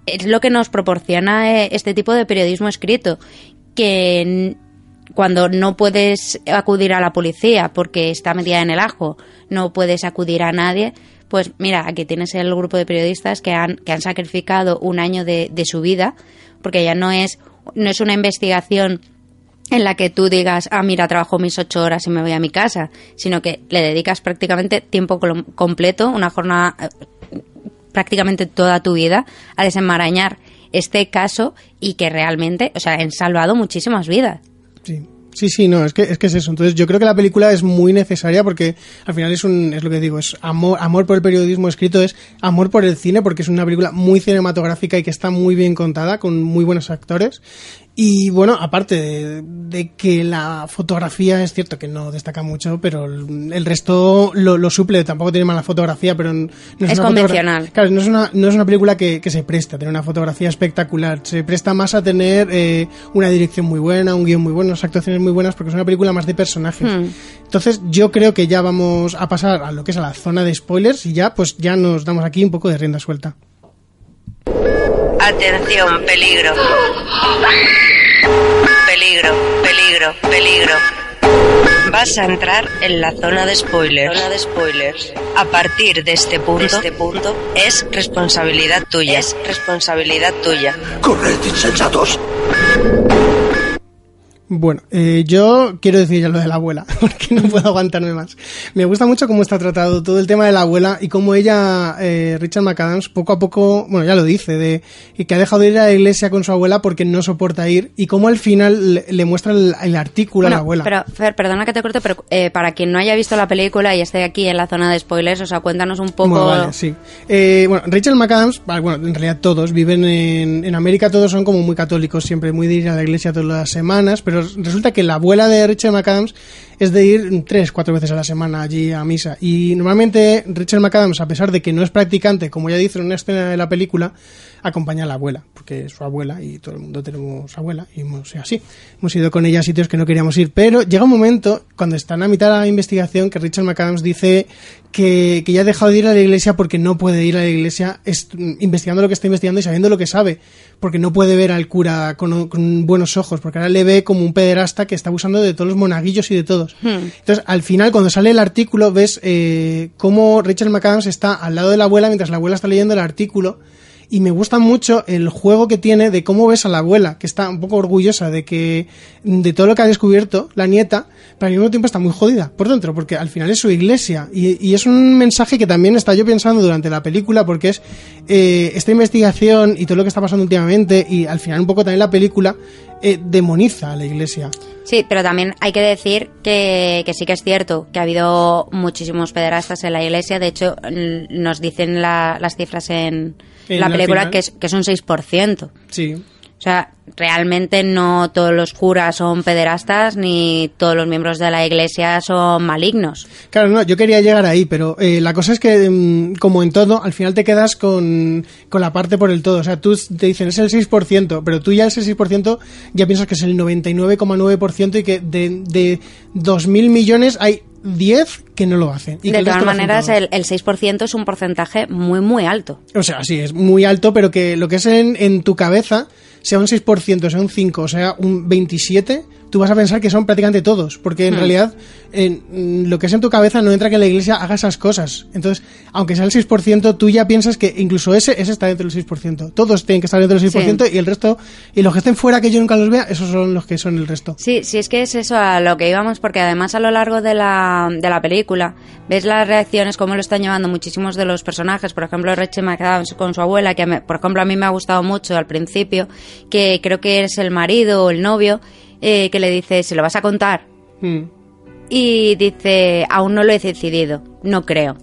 es lo que nos proporciona eh, este tipo de periodismo escrito, que cuando no puedes acudir a la policía porque está metida en el ajo, no puedes acudir a nadie, pues mira, aquí tienes el grupo de periodistas que han, que han sacrificado un año de, de su vida, porque ya no es, no es una investigación en la que tú digas, ah, mira, trabajo mis ocho horas y me voy a mi casa, sino que le dedicas prácticamente tiempo completo, una jornada, eh, prácticamente toda tu vida, a desenmarañar este caso y que realmente, o sea, han salvado muchísimas vidas. Sí. Sí, sí, no, es que, es que es eso. Entonces, yo creo que la película es muy necesaria porque al final es un, es lo que digo, es amor, amor por el periodismo escrito, es amor por el cine porque es una película muy cinematográfica y que está muy bien contada, con muy buenos actores. Y bueno, aparte de, de que la fotografía es cierto que no destaca mucho, pero el, el resto lo, lo suple. Tampoco tiene mala fotografía, pero no es, Es una convencional. Claro, no es una, no es una película que, que se presta a tener una fotografía espectacular. Se presta más a tener eh, una dirección muy buena, un guion muy bueno, unas actuaciones muy buenas, porque es una película más de personajes. Hmm. Entonces, yo creo que ya vamos a pasar a lo que es a la zona de spoilers y ya, pues ya nos damos aquí un poco de rienda suelta. Atención, peligro. Peligro, peligro, peligro. Vas a entrar en la zona de spoilers. Zona de spoilers. A partir de este punto, este punto es responsabilidad tuya. Es responsabilidad tuya. Corred, insensatos. Bueno, eh, yo quiero decir ya lo de la abuela, porque no puedo aguantarme más. Me gusta mucho cómo está tratado todo el tema de la abuela y cómo ella, eh, Richard McAdams, poco a poco, bueno, ya lo dice, de que ha dejado de ir a la iglesia con su abuela porque no soporta ir y cómo al final le, le muestra el, el artículo a la Bueno, abuela. pero Fer, perdona que te corte, pero eh, para quien no haya visto la película y esté aquí en la zona de spoilers, o sea, cuéntanos un poco... Bueno, vale, sí. Eh, bueno, Rachel McAdams, bueno, en realidad todos viven en, en América, todos son como muy católicos, siempre muy de ir a la iglesia todas las semanas, pero resulta que la abuela de Rachel McAdams es de ir tres, cuatro veces a la semana allí a misa. Y normalmente Rachel McAdams, a pesar de que no es practicante, como ya dice en una escena de la película, acompaña a la abuela, porque es su abuela y todo el mundo tenemos abuela y hemos sido así. Hemos ido con ella a sitios que no queríamos ir, pero llega un momento, cuando están a mitad de la investigación, que Richard McAdams dice que, que ya ha dejado de ir a la iglesia porque no puede ir a la iglesia est- investigando lo que está investigando y sabiendo lo que sabe, porque no puede ver al cura con, con buenos ojos, porque ahora le ve como un pederasta que está abusando de todos los monaguillos y de todos. Entonces, al final, cuando sale el artículo, ves eh, cómo Richard McAdams está al lado de la abuela mientras la abuela está leyendo el artículo. Y me gusta mucho el juego que tiene de cómo ves a la abuela, que está un poco orgullosa de que de todo lo que ha descubierto, la nieta, pero al mismo tiempo está muy jodida por dentro, porque al final es su iglesia. Y, y es un mensaje que también está yo pensando durante la película, porque es eh, esta investigación y todo lo que está pasando últimamente, y al final un poco también la película eh, demoniza a la iglesia. Sí, pero también hay que decir que, que sí que es cierto que ha habido muchísimos pederastas en la iglesia. De hecho, nos dicen la- las cifras en, En la el película que es, que es un 6%. Sí. O sea, realmente no todos los curas son pederastas ni todos los miembros de la iglesia son malignos. Claro, no, yo quería llegar ahí, pero eh, la cosa es que, mm, como en todo, al final te quedas con, con la parte por el todo. O sea, tú te dicen es el 6%, pero tú ya ese 6% ya piensas que es el 99,9% y que de, de 2.000 millones hay 10 que no lo hacen. Y de todas maneras, el, el 6% es un porcentaje muy, muy alto. O sea, sí, es muy alto, pero que lo que es en, en tu cabeza, sea un 6%, sea un 5, o sea un 27, tú vas a pensar que son prácticamente todos, porque en Hmm. realidad en, lo que es en tu cabeza no entra que la iglesia haga esas cosas. Entonces, aunque sea el 6%, tú ya piensas que incluso ese, ese está dentro del 6%. Todos tienen que estar dentro del 6% y el resto, y los que estén fuera que yo nunca los vea, esos son los que son el resto. Sí, sí, es que es eso a lo que íbamos, porque además a lo largo de la, de la película ves las reacciones, cómo lo están llevando muchísimos de los personajes. Por ejemplo, Rachel McAdams con su abuela, que me- por ejemplo a mí me ha gustado mucho al principio, que creo que es el marido o el novio, eh, que le dice, ¿se lo vas a contar? Mm. y dice, aún no lo he decidido, no creo.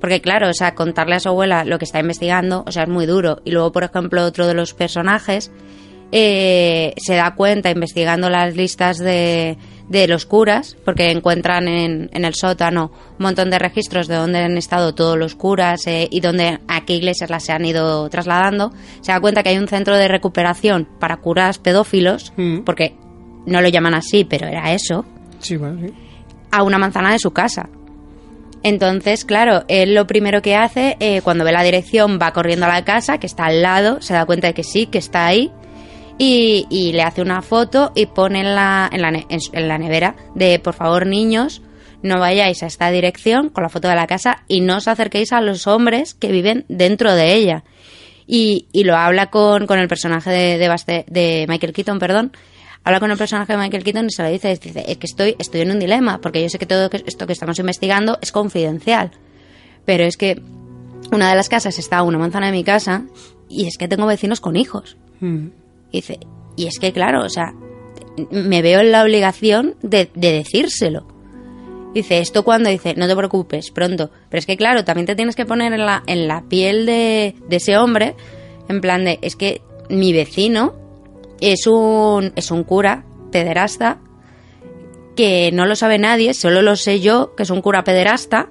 Porque claro, o sea, contarle a su abuela lo que está investigando, o sea, es muy duro. Y luego, por ejemplo, otro de los personajes eh, se da cuenta investigando las listas de, de los curas, porque encuentran en, en, el sótano un montón de registros de dónde han estado todos los curas eh, y dónde a qué iglesias las se han ido trasladando, se da cuenta que hay un centro de recuperación para curas pedófilos, Mm. porque no lo llaman así, pero era eso, Sí, bueno, sí. a una manzana de su casa. Entonces, claro, él lo primero que hace, eh, cuando ve la dirección, va corriendo a la casa, que está al lado, se da cuenta de que sí, que está ahí, y, y le hace una foto y pone en la, en, la, en la nevera de, por favor, niños, no vayáis a esta dirección con la foto de la casa y no os acerquéis a los hombres que viven dentro de ella. Y, y lo habla con, con el personaje de, de Michael Keaton, perdón, habla con el personaje de Michael Keaton y se lo dice, dice, es que estoy, estoy en un dilema, porque yo sé que todo esto que estamos investigando es confidencial, pero es que una de las casas está a una manzana de mi casa y es que tengo vecinos con hijos. Mm. Y dice, y es que claro, o sea, me veo en la obligación de, de decírselo. Dice, esto cuando dice, no te preocupes, pronto. Pero es que claro, también te tienes que poner en la, en la piel de, de ese hombre, en plan de, es que mi vecino es un, es un cura pederasta que no lo sabe nadie, solo lo sé yo, que es un cura pederasta.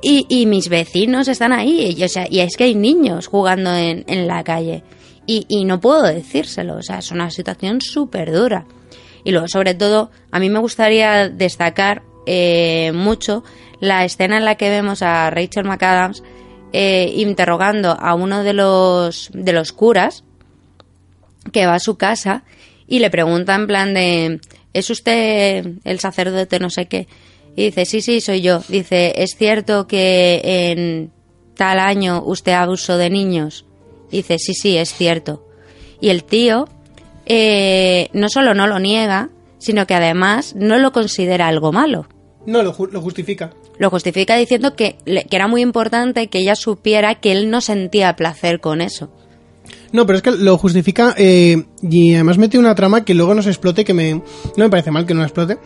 Y, y mis vecinos están ahí, y, o sea, y es que hay niños jugando en, en la calle. Y, y no puedo decírselo, o sea, es una situación súper dura. Y luego, sobre todo, a mí me gustaría destacar eh, mucho la escena en la que vemos a Rachel McAdams eh, interrogando a uno de los, de los curas que va a su casa y le pregunta en plan de, ¿es usted el sacerdote no sé qué? Y dice, sí, sí, soy yo. Dice, ¿es cierto que en tal año usted abusó de niños? Dice, sí, sí, es cierto. Y el tío eh, no solo no lo niega, sino que además no lo considera algo malo. No, lo, ju- lo justifica. Lo justifica diciendo que, que era muy importante que ella supiera que él no sentía placer con eso. No, pero es que lo justifica eh, y además mete una trama que luego no se explote, que me, no me parece mal que no la explote.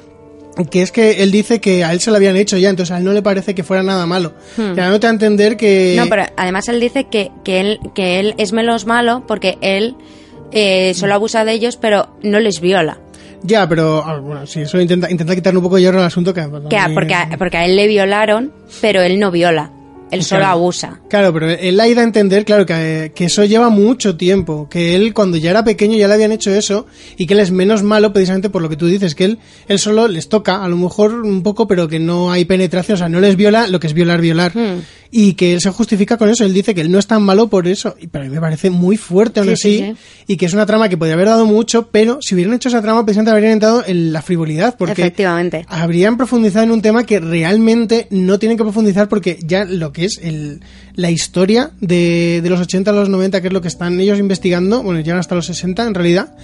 Que es que él dice que a él se lo habían hecho ya, entonces a él no le parece que fuera nada malo. Hmm. Ya no te a entender que... No, pero además él dice que, que, él, que él es menos malo porque él eh, solo abusa de ellos, pero no les viola. Ya, pero ah, bueno, sí, eso intenta, intenta quitarle un poco de hierro al asunto que... Que porque, a, porque a él le violaron, pero él no viola. Él solo Claro. abusa. Claro, pero él ha ido a entender, claro, que, que eso lleva mucho tiempo, que él cuando ya era pequeño ya le habían hecho eso y que él es menos malo precisamente por lo que tú dices, que él, él solo les toca, a lo mejor un poco, pero que no hay penetración, o sea, no les viola lo que es violar, violar. Hmm. Y que él se justifica con eso, él dice que él no es tan malo por eso, y pero a mí me parece muy fuerte aún Sí, así, sí, sí. y que es una trama que podría haber dado mucho, pero si hubieran hecho esa trama, precisamente habrían entrado en la frivolidad, porque Efectivamente. habrían profundizado en un tema que realmente no tienen que profundizar porque ya lo que es el, la historia de, de los 80 a los 90, que es lo que están ellos investigando, bueno, llegan hasta los 60 en realidad,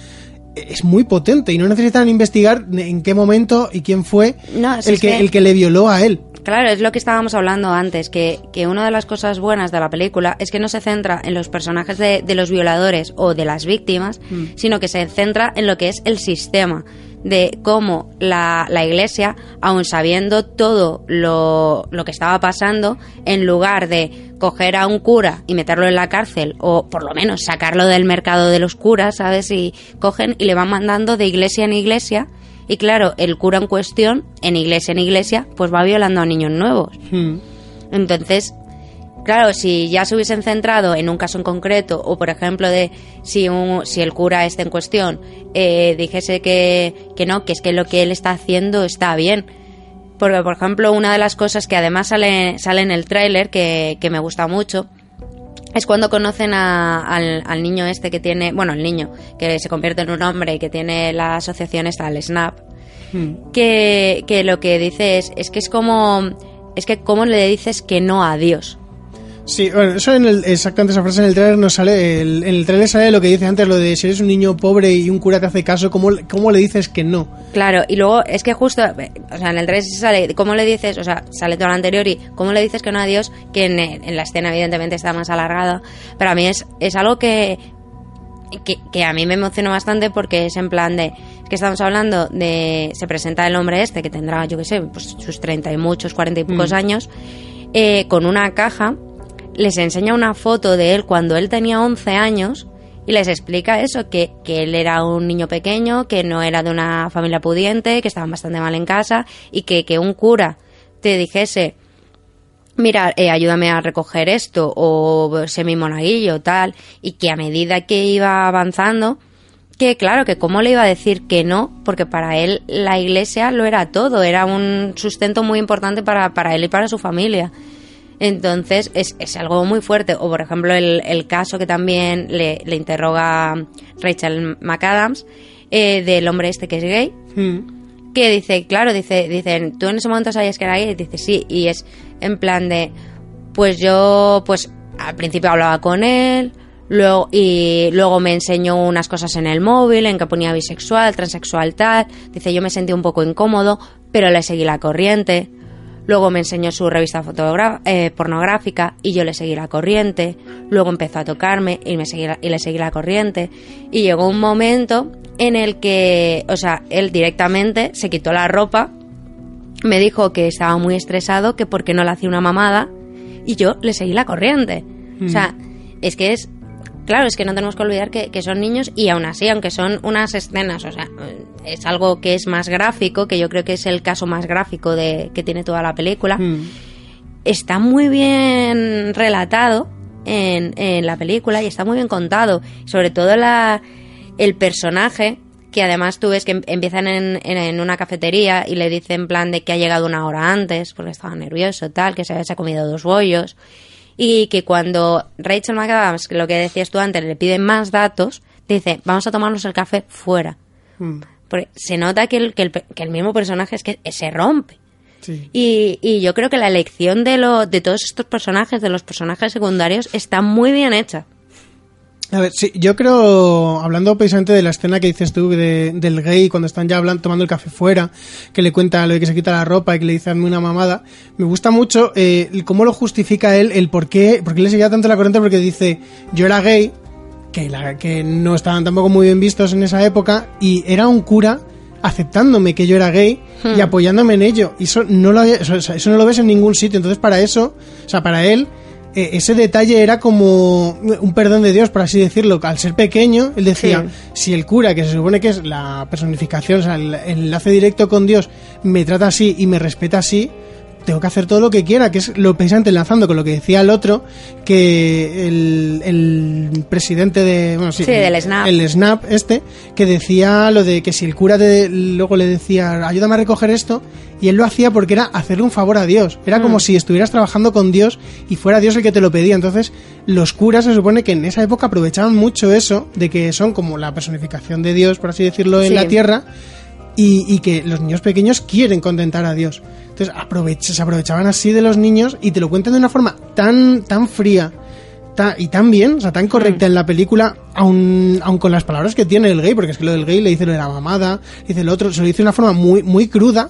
es muy potente y no necesitan investigar en qué momento y quién fue No, el, que- el que le violó a él. Claro, es lo que estábamos hablando antes, que, que una de las cosas buenas de la película es que no se centra en los personajes de, de los violadores o de las víctimas, Mm. sino que se centra en lo que es el sistema, de cómo la, la iglesia, aun sabiendo todo lo, lo que estaba pasando, en lugar de coger a un cura y meterlo en la cárcel, o por lo menos sacarlo del mercado de los curas, ¿sabes? Y cogen y le van mandando de iglesia en iglesia, y claro, el cura en cuestión, en iglesia en iglesia, pues va violando a niños nuevos. Hmm. Entonces, claro, si ya se hubiesen centrado en un caso en concreto, o por ejemplo de si, un, si el cura este en cuestión eh, dijese que, que no, que es que lo que él está haciendo está bien. Porque, por ejemplo, una de las cosas que además sale, sale en el tráiler, que, que me gusta mucho, es cuando conocen a- al, al niño este que tiene, bueno, el niño, que se convierte en un hombre y que tiene la asociación esta, el SNAP, Hmm. que, que lo que dice es, es que es como, es que cómo le dices que no a Dios. Sí, bueno, eso en el, exactamente esa frase en el trailer no sale, el- en el trailer sale lo que dice antes, lo de si eres un niño pobre y un cura te hace caso, ¿cómo, le- cómo le dices que no? Claro, y luego es que justo, o sea, en el 3 sale, ¿cómo le dices? O sea, sale todo lo anterior y ¿cómo le dices que no a Dios? Que en, en la escena evidentemente está más alargada, pero a mí es, es algo que que, que a mí me emocionó bastante porque es en plan de es que estamos hablando de se presenta el hombre este que tendrá yo qué sé pues sus treinta y muchos cuarenta y pocos Mm. años eh, con una caja les enseña una foto de él cuando él tenía 11 años y les explica eso, que, que él era un niño pequeño, que no era de una familia pudiente, que estaban bastante mal en casa y que, que un cura te dijese, mira, eh, ayúdame a recoger esto o sé mi monaguillo, tal, y que a medida que iba avanzando, que claro, que cómo le iba a decir que no, porque para él la iglesia lo era todo, era un sustento muy importante para, para él y para su familia. Entonces es, es algo muy fuerte. O por ejemplo el, el caso que también le, le interroga Rachel McAdams eh, del hombre este que es gay, Mm. que dice, claro, dice, dicen, tú en ese momento sabías que era gay, y dice sí, y es en plan de, pues yo, pues al principio hablaba con él, luego y luego me enseñó unas cosas en el móvil, en que ponía bisexual, transexual, tal, dice yo me sentí un poco incómodo, pero le seguí la corriente. Luego me enseñó su revista eh, pornográfica y yo le seguí la corriente. Luego empezó a tocarme y, me seguí la- y le seguí la corriente. Y llegó un momento en el que, o sea, él directamente se quitó la ropa, me dijo que estaba muy estresado, que porque no le hacía una mamada, y yo le seguí la corriente. O sea, es que es. Claro, es que no tenemos que olvidar que, que son niños y aún así, aunque son unas escenas, o sea, es algo que es más gráfico, que yo creo que es el caso más gráfico de que tiene toda la película, Mm. está muy bien relatado en, en la película y está muy bien contado. Sobre todo la, el personaje, que además tú ves que em- empiezan en, en, en una cafetería y le dicen en plan de que ha llegado una hora antes porque estaba nervioso, tal, que se había comido dos bollos. Y que cuando Rachel McAdams, lo que decías tú antes, le piden más datos, dice, vamos a tomarnos el café fuera. Mm. Porque se nota que el, que el, que el mismo personaje es que se rompe. Sí. Y, y yo creo que la elección de, lo, de todos estos personajes, de los personajes secundarios, está muy bien hecha. A ver, sí, yo creo, hablando precisamente de la escena que dices tú de- del gay cuando están ya hablando, tomando el café fuera, que le cuenta lo de que se quita la ropa y que le dice hazme una mamada, me gusta mucho eh, cómo lo justifica él, el por qué, por qué le seguía tanto la corriente, porque dice, yo era gay, que, la, que no estaban tampoco muy bien vistos en esa época, y era un cura aceptándome que yo era gay y apoyándome en ello. Y eso no lo, eso, eso no lo ves en ningún sitio. Entonces, para eso, o sea, para él, ese detalle era como un perdón de Dios, por así decirlo. Al ser pequeño, él decía, si el cura, que se supone que es la personificación, o sea, el, el enlace directo con Dios, me trata así y me respeta así, tengo que hacer todo lo que quiera, que es lo precisamente enlazando con lo que decía el otro, que el, el presidente de... Bueno, sí, Sí, del Snap. El Snap este, que decía lo de que si el cura te- luego le decía, ayúdame a recoger esto, y él lo hacía porque era hacerle un favor a Dios. Era como si estuvieras trabajando con Dios y fuera Dios el que te lo pedía. Entonces, los curas se supone que en esa época aprovechaban mucho eso, de que son como la personificación de Dios, por así decirlo, en Sí. la tierra, y, y que los niños pequeños quieren contentar a Dios. Entonces aprovech- se aprovechaban así de los niños y te lo cuentan de una forma tan, tan fría y tan bien, o sea, tan correcta en la película, aun, aun con las palabras que tiene el gay, porque es que lo del gay le dice lo de la mamada, dice lo otro, se lo dice de una forma muy, muy cruda,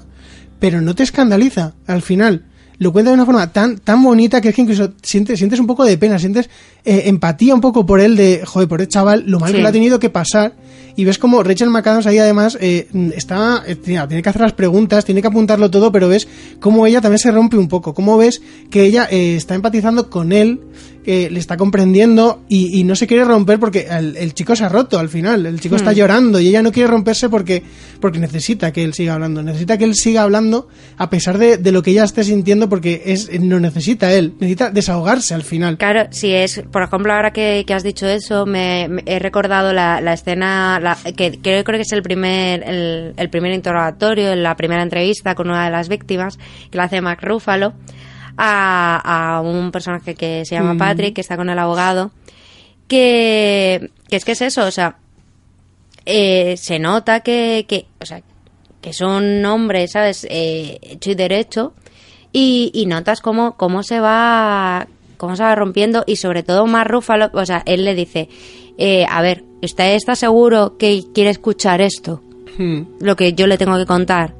pero no te escandaliza al final. Lo cuenta de una forma tan, tan bonita que es que incluso sientes, sientes un poco de pena, sientes eh, empatía un poco por él de, joder, por el chaval, lo mal Sí. que le ha tenido que pasar. Y ves como Rachel McAdams ahí además eh, está, eh, tiene que hacer las preguntas, tiene que apuntarlo todo, pero ves cómo ella también se rompe un poco, cómo ves que ella está empatizando con él, que le está comprendiendo y, y no se quiere romper porque el, el chico se ha roto al final, el chico está Hmm. llorando y ella no quiere romperse porque, porque necesita que él siga hablando, necesita que él siga hablando a pesar de, de lo que ella esté sintiendo porque es, no necesita él, necesita desahogarse al final. Claro, si es, por ejemplo, ahora que, que has dicho eso, me, me he recordado la, la escena, la- que, que creo que es el primer, el, el primer interrogatorio, la primera entrevista con una de las víctimas, que la hace Mark Ruffalo, a, a un personaje que se llama Mm. Patrick, que está con el abogado, que, que es que es eso, o sea, eh, se nota que, que, o sea, que son hombres, ¿sabes? Eh, hecho y derecho. Y, y notas cómo, cómo se va cómo se va rompiendo y sobre todo más Rúfalo, o sea, él le dice, eh, a ver, ¿usted está seguro que quiere escuchar esto? Hmm. Lo que yo le tengo que contar.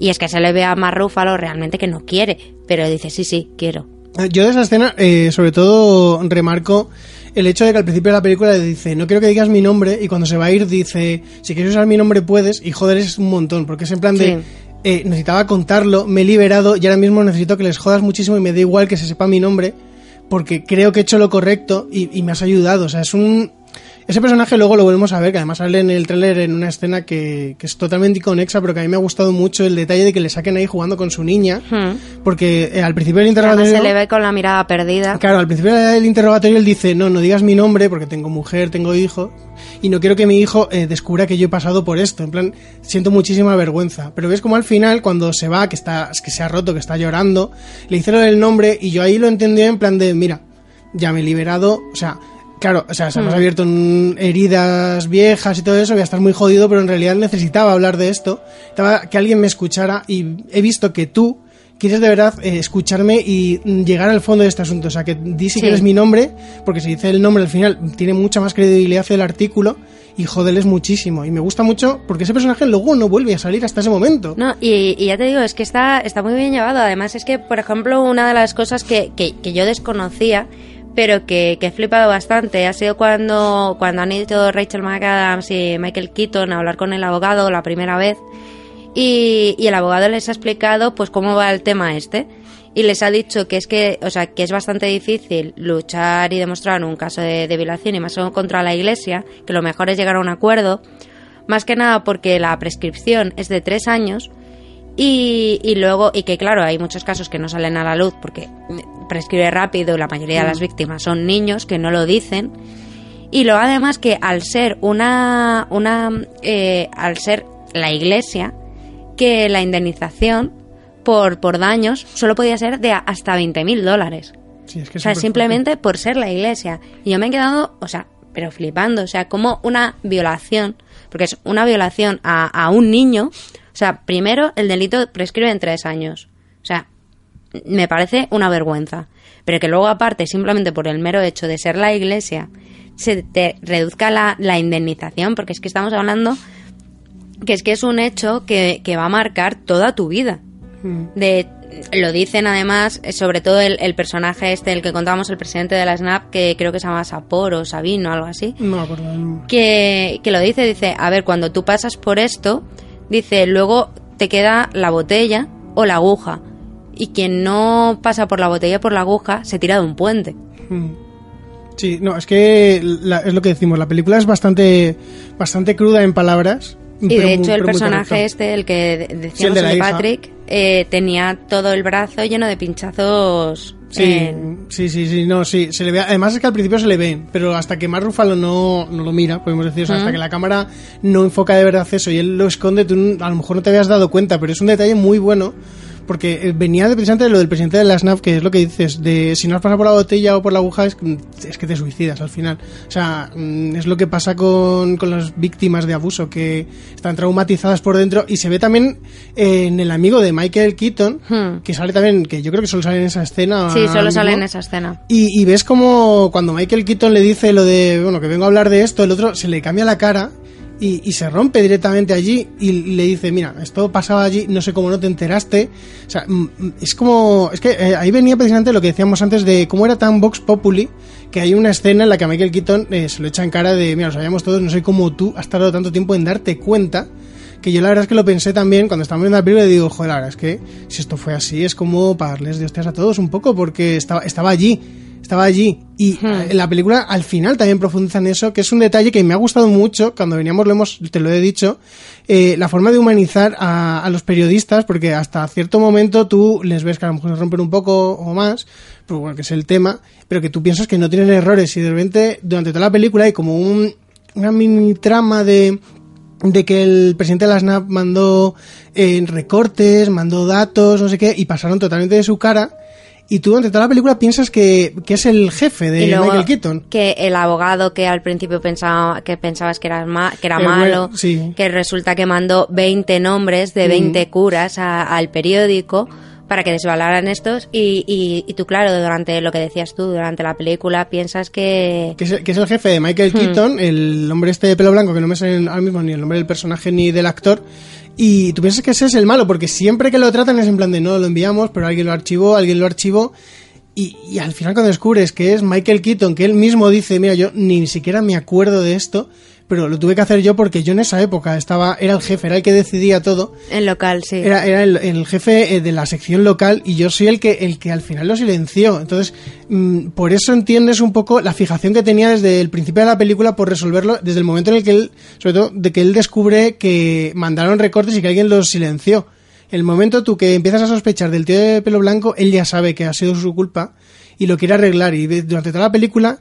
Y es que se le ve a más Rúfalo realmente que no quiere, pero dice, sí, sí, quiero. Yo de esa escena, eh, sobre todo, remarco el hecho de que al principio de la película le dice, no quiero que digas mi nombre, y cuando se va a ir dice, si quieres usar mi nombre puedes, y joder, es un montón, porque es en plan de, eh, necesitaba contarlo, me he liberado y ahora mismo necesito que les jodas muchísimo y me da igual que se sepa mi nombre, porque creo que he hecho lo correcto y, y me has ayudado. O sea, es un... Ese personaje luego lo volvemos a ver, que además sale en el tráiler en una escena que, que es totalmente inconexa, pero que a mí me ha gustado mucho el detalle de que le saquen ahí jugando con su niña, Hmm. porque eh, al principio del además interrogatorio... se le ve con la mirada perdida. Claro, al principio del interrogatorio él dice, no, no digas mi nombre porque tengo mujer, tengo hijo y no quiero que mi hijo eh, descubra que yo he pasado por esto. En plan, siento muchísima vergüenza. Pero ves como al final, cuando se va, que está que se ha roto, que está llorando, le dice lo del nombre y yo ahí lo entendí en plan de, mira, ya me he liberado, o sea... Claro, o sea, se Hmm. han abierto en heridas viejas y todo eso, voy a estar muy jodido, pero en realidad necesitaba hablar de esto, necesitaba que alguien me escuchara y he visto que tú quieres de verdad eh, escucharme y mm, llegar al fondo de este asunto. O sea, que di si Sí. quieres mi nombre, porque si dice el nombre al final tiene mucha más credibilidad el artículo y jodeles muchísimo. Y me gusta mucho porque ese personaje luego no vuelve a salir hasta ese momento. No, y, y ya te digo, es que está, está muy bien llevado. Además, es que, por ejemplo, una de las cosas que, que, que yo desconocía, pero que, que he flipado bastante, ha sido cuando, cuando han ido Rachel McAdams y Michael Keaton a hablar con el abogado la primera vez. Y, y el abogado les ha explicado pues cómo va el tema este. Y les ha dicho que es que o sea que es bastante difícil luchar y demostrar un caso de, de violación y más contra la iglesia que lo mejor es llegar a un acuerdo. Más que nada porque la prescripción es de tres años y, y luego y que claro hay muchos casos que no salen a la luz porque prescribe rápido la mayoría de las víctimas son niños que no lo dicen y luego además que al ser una una eh, al ser la iglesia que la indemnización por, por daños solo podía ser de hasta 20 mil dólares. Sí, es que O sea, simplemente por ser la iglesia. Y yo me he quedado, o sea, pero flipando. O sea, como una violación, porque es una violación a, a un niño. O sea, primero el delito prescribe en tres años. O sea, me parece una vergüenza. Pero que luego, aparte, simplemente por el mero hecho de ser la iglesia, se te reduzca la, la indemnización, porque es que estamos hablando que es que es un hecho que, que va a marcar toda tu vida. Mm. De, lo dicen además, eh, sobre todo el, el personaje este, el que contábamos, el presidente de la SNAP, que creo que se llama Sapor o Sabino o algo así, No me acuerdo. del nombre. que, que lo dice, dice, a ver, cuando tú pasas por esto, dice, luego te queda la botella o la aguja. Y quien no pasa por la botella por la aguja se tira de un puente. Mm. Sí, no, es que la- es lo que decimos, la película es bastante, bastante cruda en palabras. Y de muy- hecho el personaje este, el que de- Sí, el decíamos de el. Patrick, eh, tenía todo el brazo lleno de pinchazos. Sí, en- sí, sí, sí, no, sí, se le ve, además es que al principio se le ve, pero hasta que Mark Ruffalo no, no lo mira, podemos decir, o sea, hasta que la cámara no enfoca de verdad eso y él lo esconde, tú a lo mejor no te habías dado cuenta, pero es un detalle muy bueno, porque eh, venía de precisamente de lo del presidente de la SNAP, que es lo que dices, de si no has pasado por la botella o por la aguja, es, es que te suicidas al final. O sea, mm, es lo que pasa con, con las víctimas de abuso, que están traumatizadas por dentro, y se ve también eh, en el amigo de Michael Keaton, Hmm. que sale también, que yo creo que solo sale en esa escena. Sí, solo sale en esa escena. Y, y ves como cuando Michael Keaton le dice lo de, bueno, que vengo a hablar de esto, el otro se le cambia la cara y, y se rompe directamente allí y le dice, mira, esto pasaba allí, no sé cómo no te enteraste. O sea, mm, mm, es como, es que eh, ahí venía precisamente lo que decíamos antes de cómo era tan Vox Populi, que hay una escena en la que a Michael Keaton eh, se lo echa en cara de, mira, lo sabíamos todos, no sé cómo tú has tardado tanto tiempo en darte cuenta. Que yo la verdad es que lo pensé también cuando estábamos viendo la película y digo, joder, la verdad es que si esto fue así es como pagarles de hostias a todos un poco porque estaba, estaba allí estaba allí. Y Hmm. en la película al final también profundizan eso, que es un detalle que me ha gustado mucho. Cuando veníamos lo hemos, te lo he dicho, eh, la forma de humanizar a, a los periodistas, porque hasta cierto momento tú les ves que a lo mejor se rompen un poco o más, pero bueno, que es el tema, pero que tú piensas que no tienen errores y de repente durante toda la película hay como un, una mini trama de de que el presidente de la SNAP mandó eh, recortes, mandó datos, no sé qué, y pasaron totalmente de su cara. Y tú durante toda la película piensas que, que es el jefe de luego Michael Keaton. que el abogado que al principio pensaba que pensabas que era, ma- que era malo, sí. que resulta que mandó 20 nombres de Mm. 20 curas a- al periódico para que desvalaran estos y, y, y tú claro durante lo que decías tú durante la película piensas que Que es, el- que es el jefe de Michael Hmm. Keaton, el hombre este de pelo blanco, que no me sale ahora mismo ni el nombre del personaje ni del actor. Y tú piensas que ese es el malo, porque siempre que lo tratan es en plan de no, lo enviamos, pero alguien lo archivó, alguien lo archivó. Y, y al final cuando descubres que es Michael Keaton, que él mismo dice, mira, yo ni siquiera me acuerdo de esto, pero lo tuve que hacer yo porque yo en esa época estaba, era el jefe, era el que decidía todo. En local, sí. Era, era el, el jefe eh, de la sección local y yo soy el que, el que al final lo silenció. Entonces, mm, por eso entiendes un poco la fijación que tenía desde el principio de la película por resolverlo, desde el momento en el que él, sobre todo, de que él descubre que mandaron recortes y que alguien los silenció. El momento tú que empiezas a sospechar del tío de pelo blanco, él ya sabe que ha sido su culpa y lo quiere arreglar. Y durante toda la película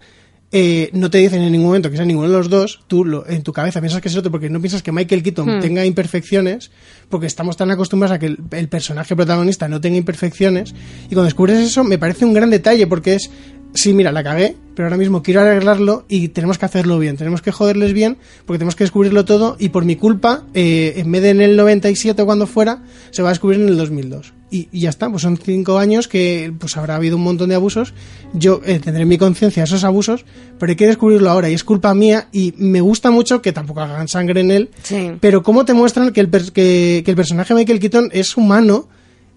eh, no te dicen en ningún momento que sea ninguno de los dos, tú lo- en tu cabeza piensas que es otro porque no piensas que Michael Keaton Hmm. tenga imperfecciones, porque estamos tan acostumbrados a que el, el personaje protagonista no tenga imperfecciones, y cuando descubres eso me parece un gran detalle porque es, sí, mira, la cagué, pero ahora mismo quiero arreglarlo y tenemos que hacerlo bien, tenemos que joderles bien porque tenemos que descubrirlo todo y por mi culpa, eh, en vez de en el 97 o cuando fuera, se va a descubrir en el 2002. Y, y ya está, pues son cinco años que pues habrá habido un montón de abusos. Yo eh, tendré en mi conciencia esos abusos, pero hay que descubrirlo ahora y es culpa mía y me gusta mucho que tampoco hagan sangre en él. Sí. Pero cómo te muestran que el, per- que, que el personaje de Michael Keaton es humano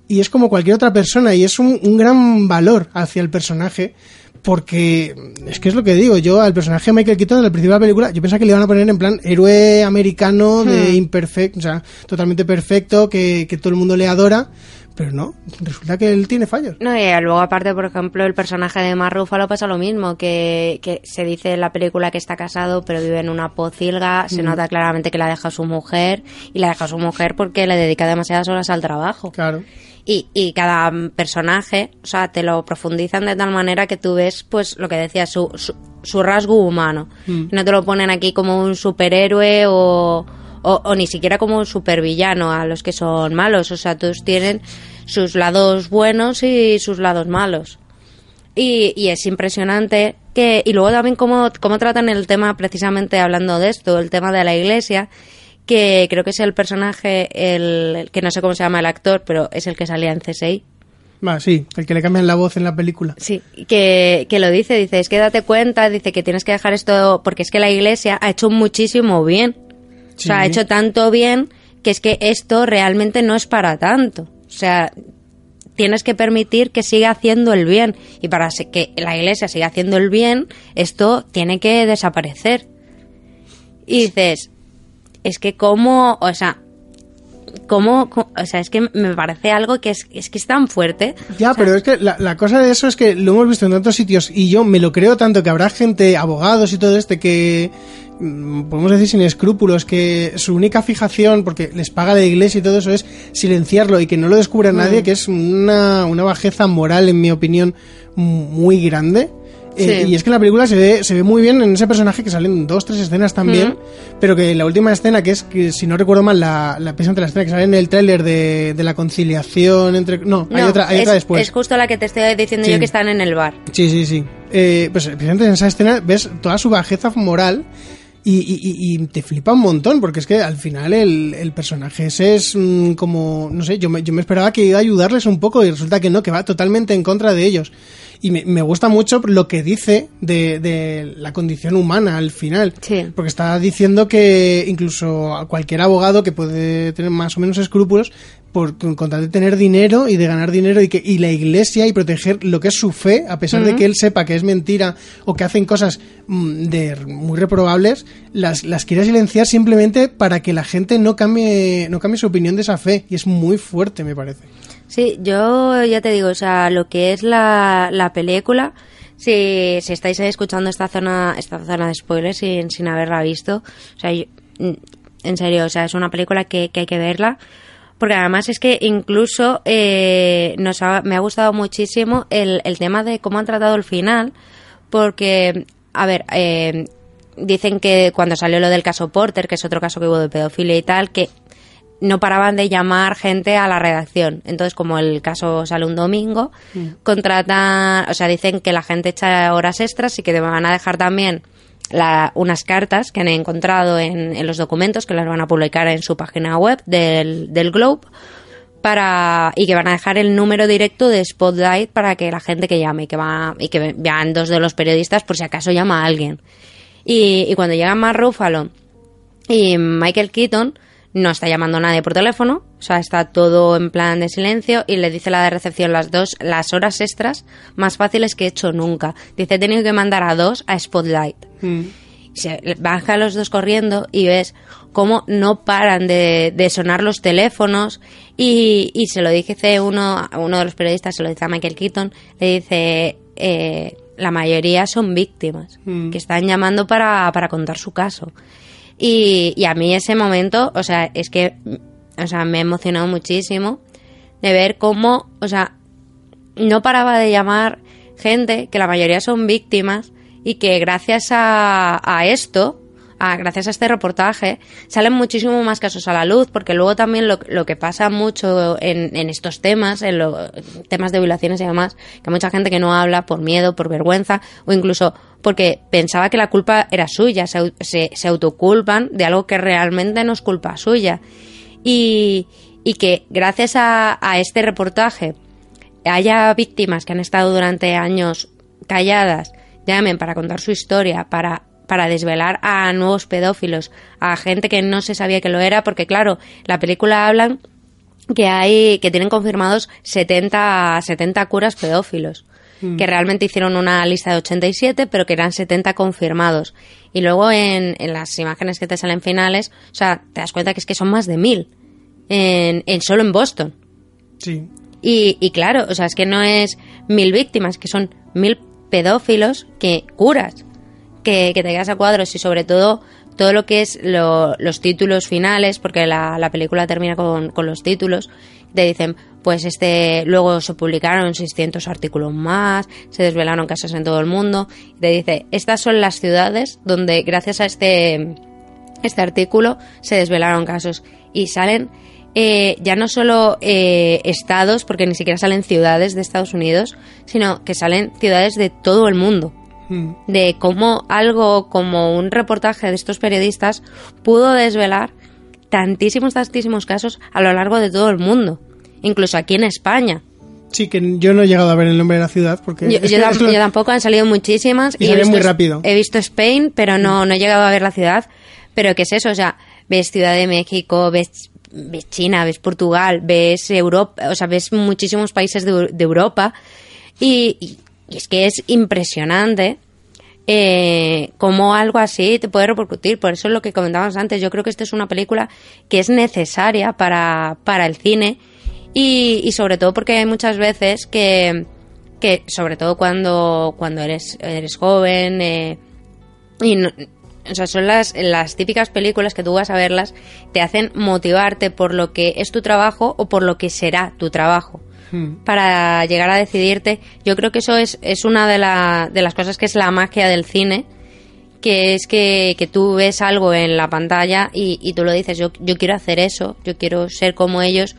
y es como cualquier otra persona y es un, un gran valor hacia el personaje porque es que es lo que digo, yo al personaje de Michael Keaton al principio de la película, yo pensaba que le iban a poner en plan héroe americano de Hmm. imperfecto, o sea, totalmente perfecto, que, que todo el mundo le adora, pero no, resulta que él tiene fallos. No, y luego aparte, por ejemplo, el personaje de Mark Ruffalo pasa lo mismo, que, que se dice en la película que está casado, pero vive en una pocilga, se Mm. nota claramente que la deja su mujer, y la deja su mujer porque le dedica demasiadas horas al trabajo. Claro. Y, y cada mm, personaje, o sea, te lo profundizan de tal manera que tú ves, pues, lo que decía, su, su, su rasgo humano. Mm. No te lo ponen aquí como un superhéroe o, o, o ni siquiera como un supervillano a los que son malos. O sea, todos tienen sus lados buenos y sus lados malos. Y, y es impresionante que, y luego también cómo, cómo tratan el tema, precisamente hablando de esto, el tema de la iglesia, que creo que es el personaje, el, el que no sé cómo se llama el actor, pero es el que salía en CSI. Va, sí, el que le cambian la voz en la película. Sí, que, que lo dice, dice, es que date cuenta, dice que tienes que dejar esto, porque es que la iglesia ha hecho muchísimo bien. O sea, ha Sí. hecho tanto bien que es que esto realmente no es para tanto. O sea, tienes que permitir que siga haciendo el bien. Y para que la iglesia siga haciendo el bien, esto tiene que desaparecer. Y dices, es que cómo, o sea, cómo, co- o sea, es que me parece algo que es, es que es tan fuerte. Ya, pero es que la, la cosa de eso es que lo hemos visto en tantos sitios y yo me lo creo tanto que habrá gente, abogados y todo este que mm, podemos decir sin escrúpulos que su única fijación, porque les paga la iglesia y todo eso, es silenciarlo y que no lo descubra nadie, que es una, una bajeza moral, en mi opinión, muy grande. Eh, y es que en la película se ve, se ve muy bien en ese personaje que salen dos, tres escenas también, pero que la última escena, que es que si no recuerdo mal, la, la la escena que sale en el tráiler de, de la conciliación entre... No, hay otra, hay es, otra después. es justo la que te estoy diciendo Sí. yo que están en el bar. Sí, sí, sí. Eh, pues precisamente en esa escena ves toda su bajeza moral y, y- y- te flipa un montón, porque es que al final el, el personaje ese es mm, como, no sé, yo me, yo me esperaba que iba a ayudarles un poco y resulta que no, que va totalmente en contra de ellos. Y me, me gusta mucho lo que dice de, de la condición humana al final. Sí. Porque está diciendo que incluso a cualquier abogado que puede tener más o menos escrúpulos por con con tal de tener dinero y de ganar dinero y que y la iglesia y proteger lo que es su fe, a pesar de que él sepa que es mentira o que hacen cosas mm, de muy reprobables, las, las quiere silenciar simplemente para que la gente no cambie no cambie su opinión de esa fe y es muy fuerte, me parece. Sí, yo ya te digo, o sea, lo que es la, la película, si, si estáis escuchando esta zona, esta zona de spoilers sin, sin haberla visto, o sea, yo- mm, en serio, o sea, es una película que, que hay que verla. Porque además es que incluso eh, nos ha- me ha gustado muchísimo el, el tema de cómo han tratado el final. Porque, a ver, eh, dicen que cuando salió lo del caso Porter, que es otro caso que hubo de pedofilia y tal, que no paraban de llamar gente a la redacción. Entonces, como el caso sale un domingo, contratan, o sea, dicen que la gente echa horas extras y que te van a dejar también la- unas cartas que han encontrado en, en los documentos que las van a publicar en su página web del, del Globe para y que van a dejar el número directo de Spotlight para que la gente que llame y que va y que vean dos de los periodistas por si acaso llama a alguien y, y cuando llega Mark Ruffalo y Michael Keaton no está llamando nadie por teléfono, o sea, está todo en plan de silencio y le dice la de recepción las dos, las horas extras más fáciles que he hecho nunca. Dice, he tenido que mandar a dos a Spotlight. Mm. Se baja los dos corriendo y ves cómo no paran de, de sonar los teléfonos y, y se lo dice uno, uno de los periodistas, se lo dice a Michael Keaton, le dice, eh, la mayoría son víctimas Mm. que están llamando para, para contar su caso. Y, y a mí ese momento, o sea, es que, o sea, me ha emocionado muchísimo de ver cómo, o sea, no paraba de llamar gente que la mayoría son víctimas y que gracias a, esto, a- gracias a este reportaje, salen muchísimo más casos a la luz, porque luego también lo, lo que pasa mucho en, en estos temas, en los temas de violaciones y demás, que hay mucha gente que no habla por miedo, por vergüenza, o incluso porque pensaba que la culpa era suya, se, se, se autoculpan de algo que realmente no es culpa suya. Y, y que gracias a, a este reportaje haya víctimas que han estado durante años calladas, llamen para contar su historia, para, para desvelar a nuevos pedófilos, a gente que no se sabía que lo era, porque claro, la película hablan que hay, que tienen confirmados 70, 70 curas pedófilos. Mm. Que realmente hicieron una lista de 87, pero que eran 70 confirmados. Y luego en, en las imágenes que te salen finales, o sea, te das cuenta que es que son más de mil. En, en solo en Boston. Sí. Y, y claro, o sea, es que no es mil víctimas, que son mil pedófilos que curas, que, que te quedas a cuadros y sobre todo todo lo que es lo- los títulos finales, porque la, la película termina con, con los títulos, te dicen, pues este, luego se publicaron 600 artículos más, se desvelaron casos en todo el mundo, y te dice, estas son las ciudades donde gracias a este, este artículo se desvelaron casos y salen eh, ya no solo eh, estados, porque ni siquiera salen ciudades de Estados Unidos, sino que salen ciudades de todo el mundo. Mm. De cómo algo como un reportaje de estos periodistas pudo desvelar tantísimos, tantísimos casos a lo largo de todo el mundo, incluso aquí en España. Sí, que yo no he llegado a ver el nombre de la ciudad porque Yo, yo tam- lo- yo tampoco han salido muchísimas. Y he salen visto, muy rápido. He visto Spain, pero no, no he llegado a ver la ciudad. Pero ¿qué es eso? O sea, ves Ciudad de México, ves, ves China, ves Portugal, ves Europa, o sea, ves muchísimos países de, de Europa. Y, y- y es que es impresionante eh, cómo algo así te puede repercutir. Por eso es lo que comentábamos antes. Yo creo que esta es una película que es necesaria para, para el cine y, y sobre todo porque hay muchas veces que, que sobre todo cuando, cuando eres, eres joven eh, y no- o sea, son las, las típicas películas que tú vas a verlas, te hacen motivarte por lo que es tu trabajo o por lo que será tu trabajo Mm. para llegar a decidirte. Yo creo que eso es, es una de, la- de las cosas que es la magia del cine, que es que, que tú ves algo en la pantalla y, y tú lo dices, yo, yo quiero hacer eso, yo quiero ser como ellos,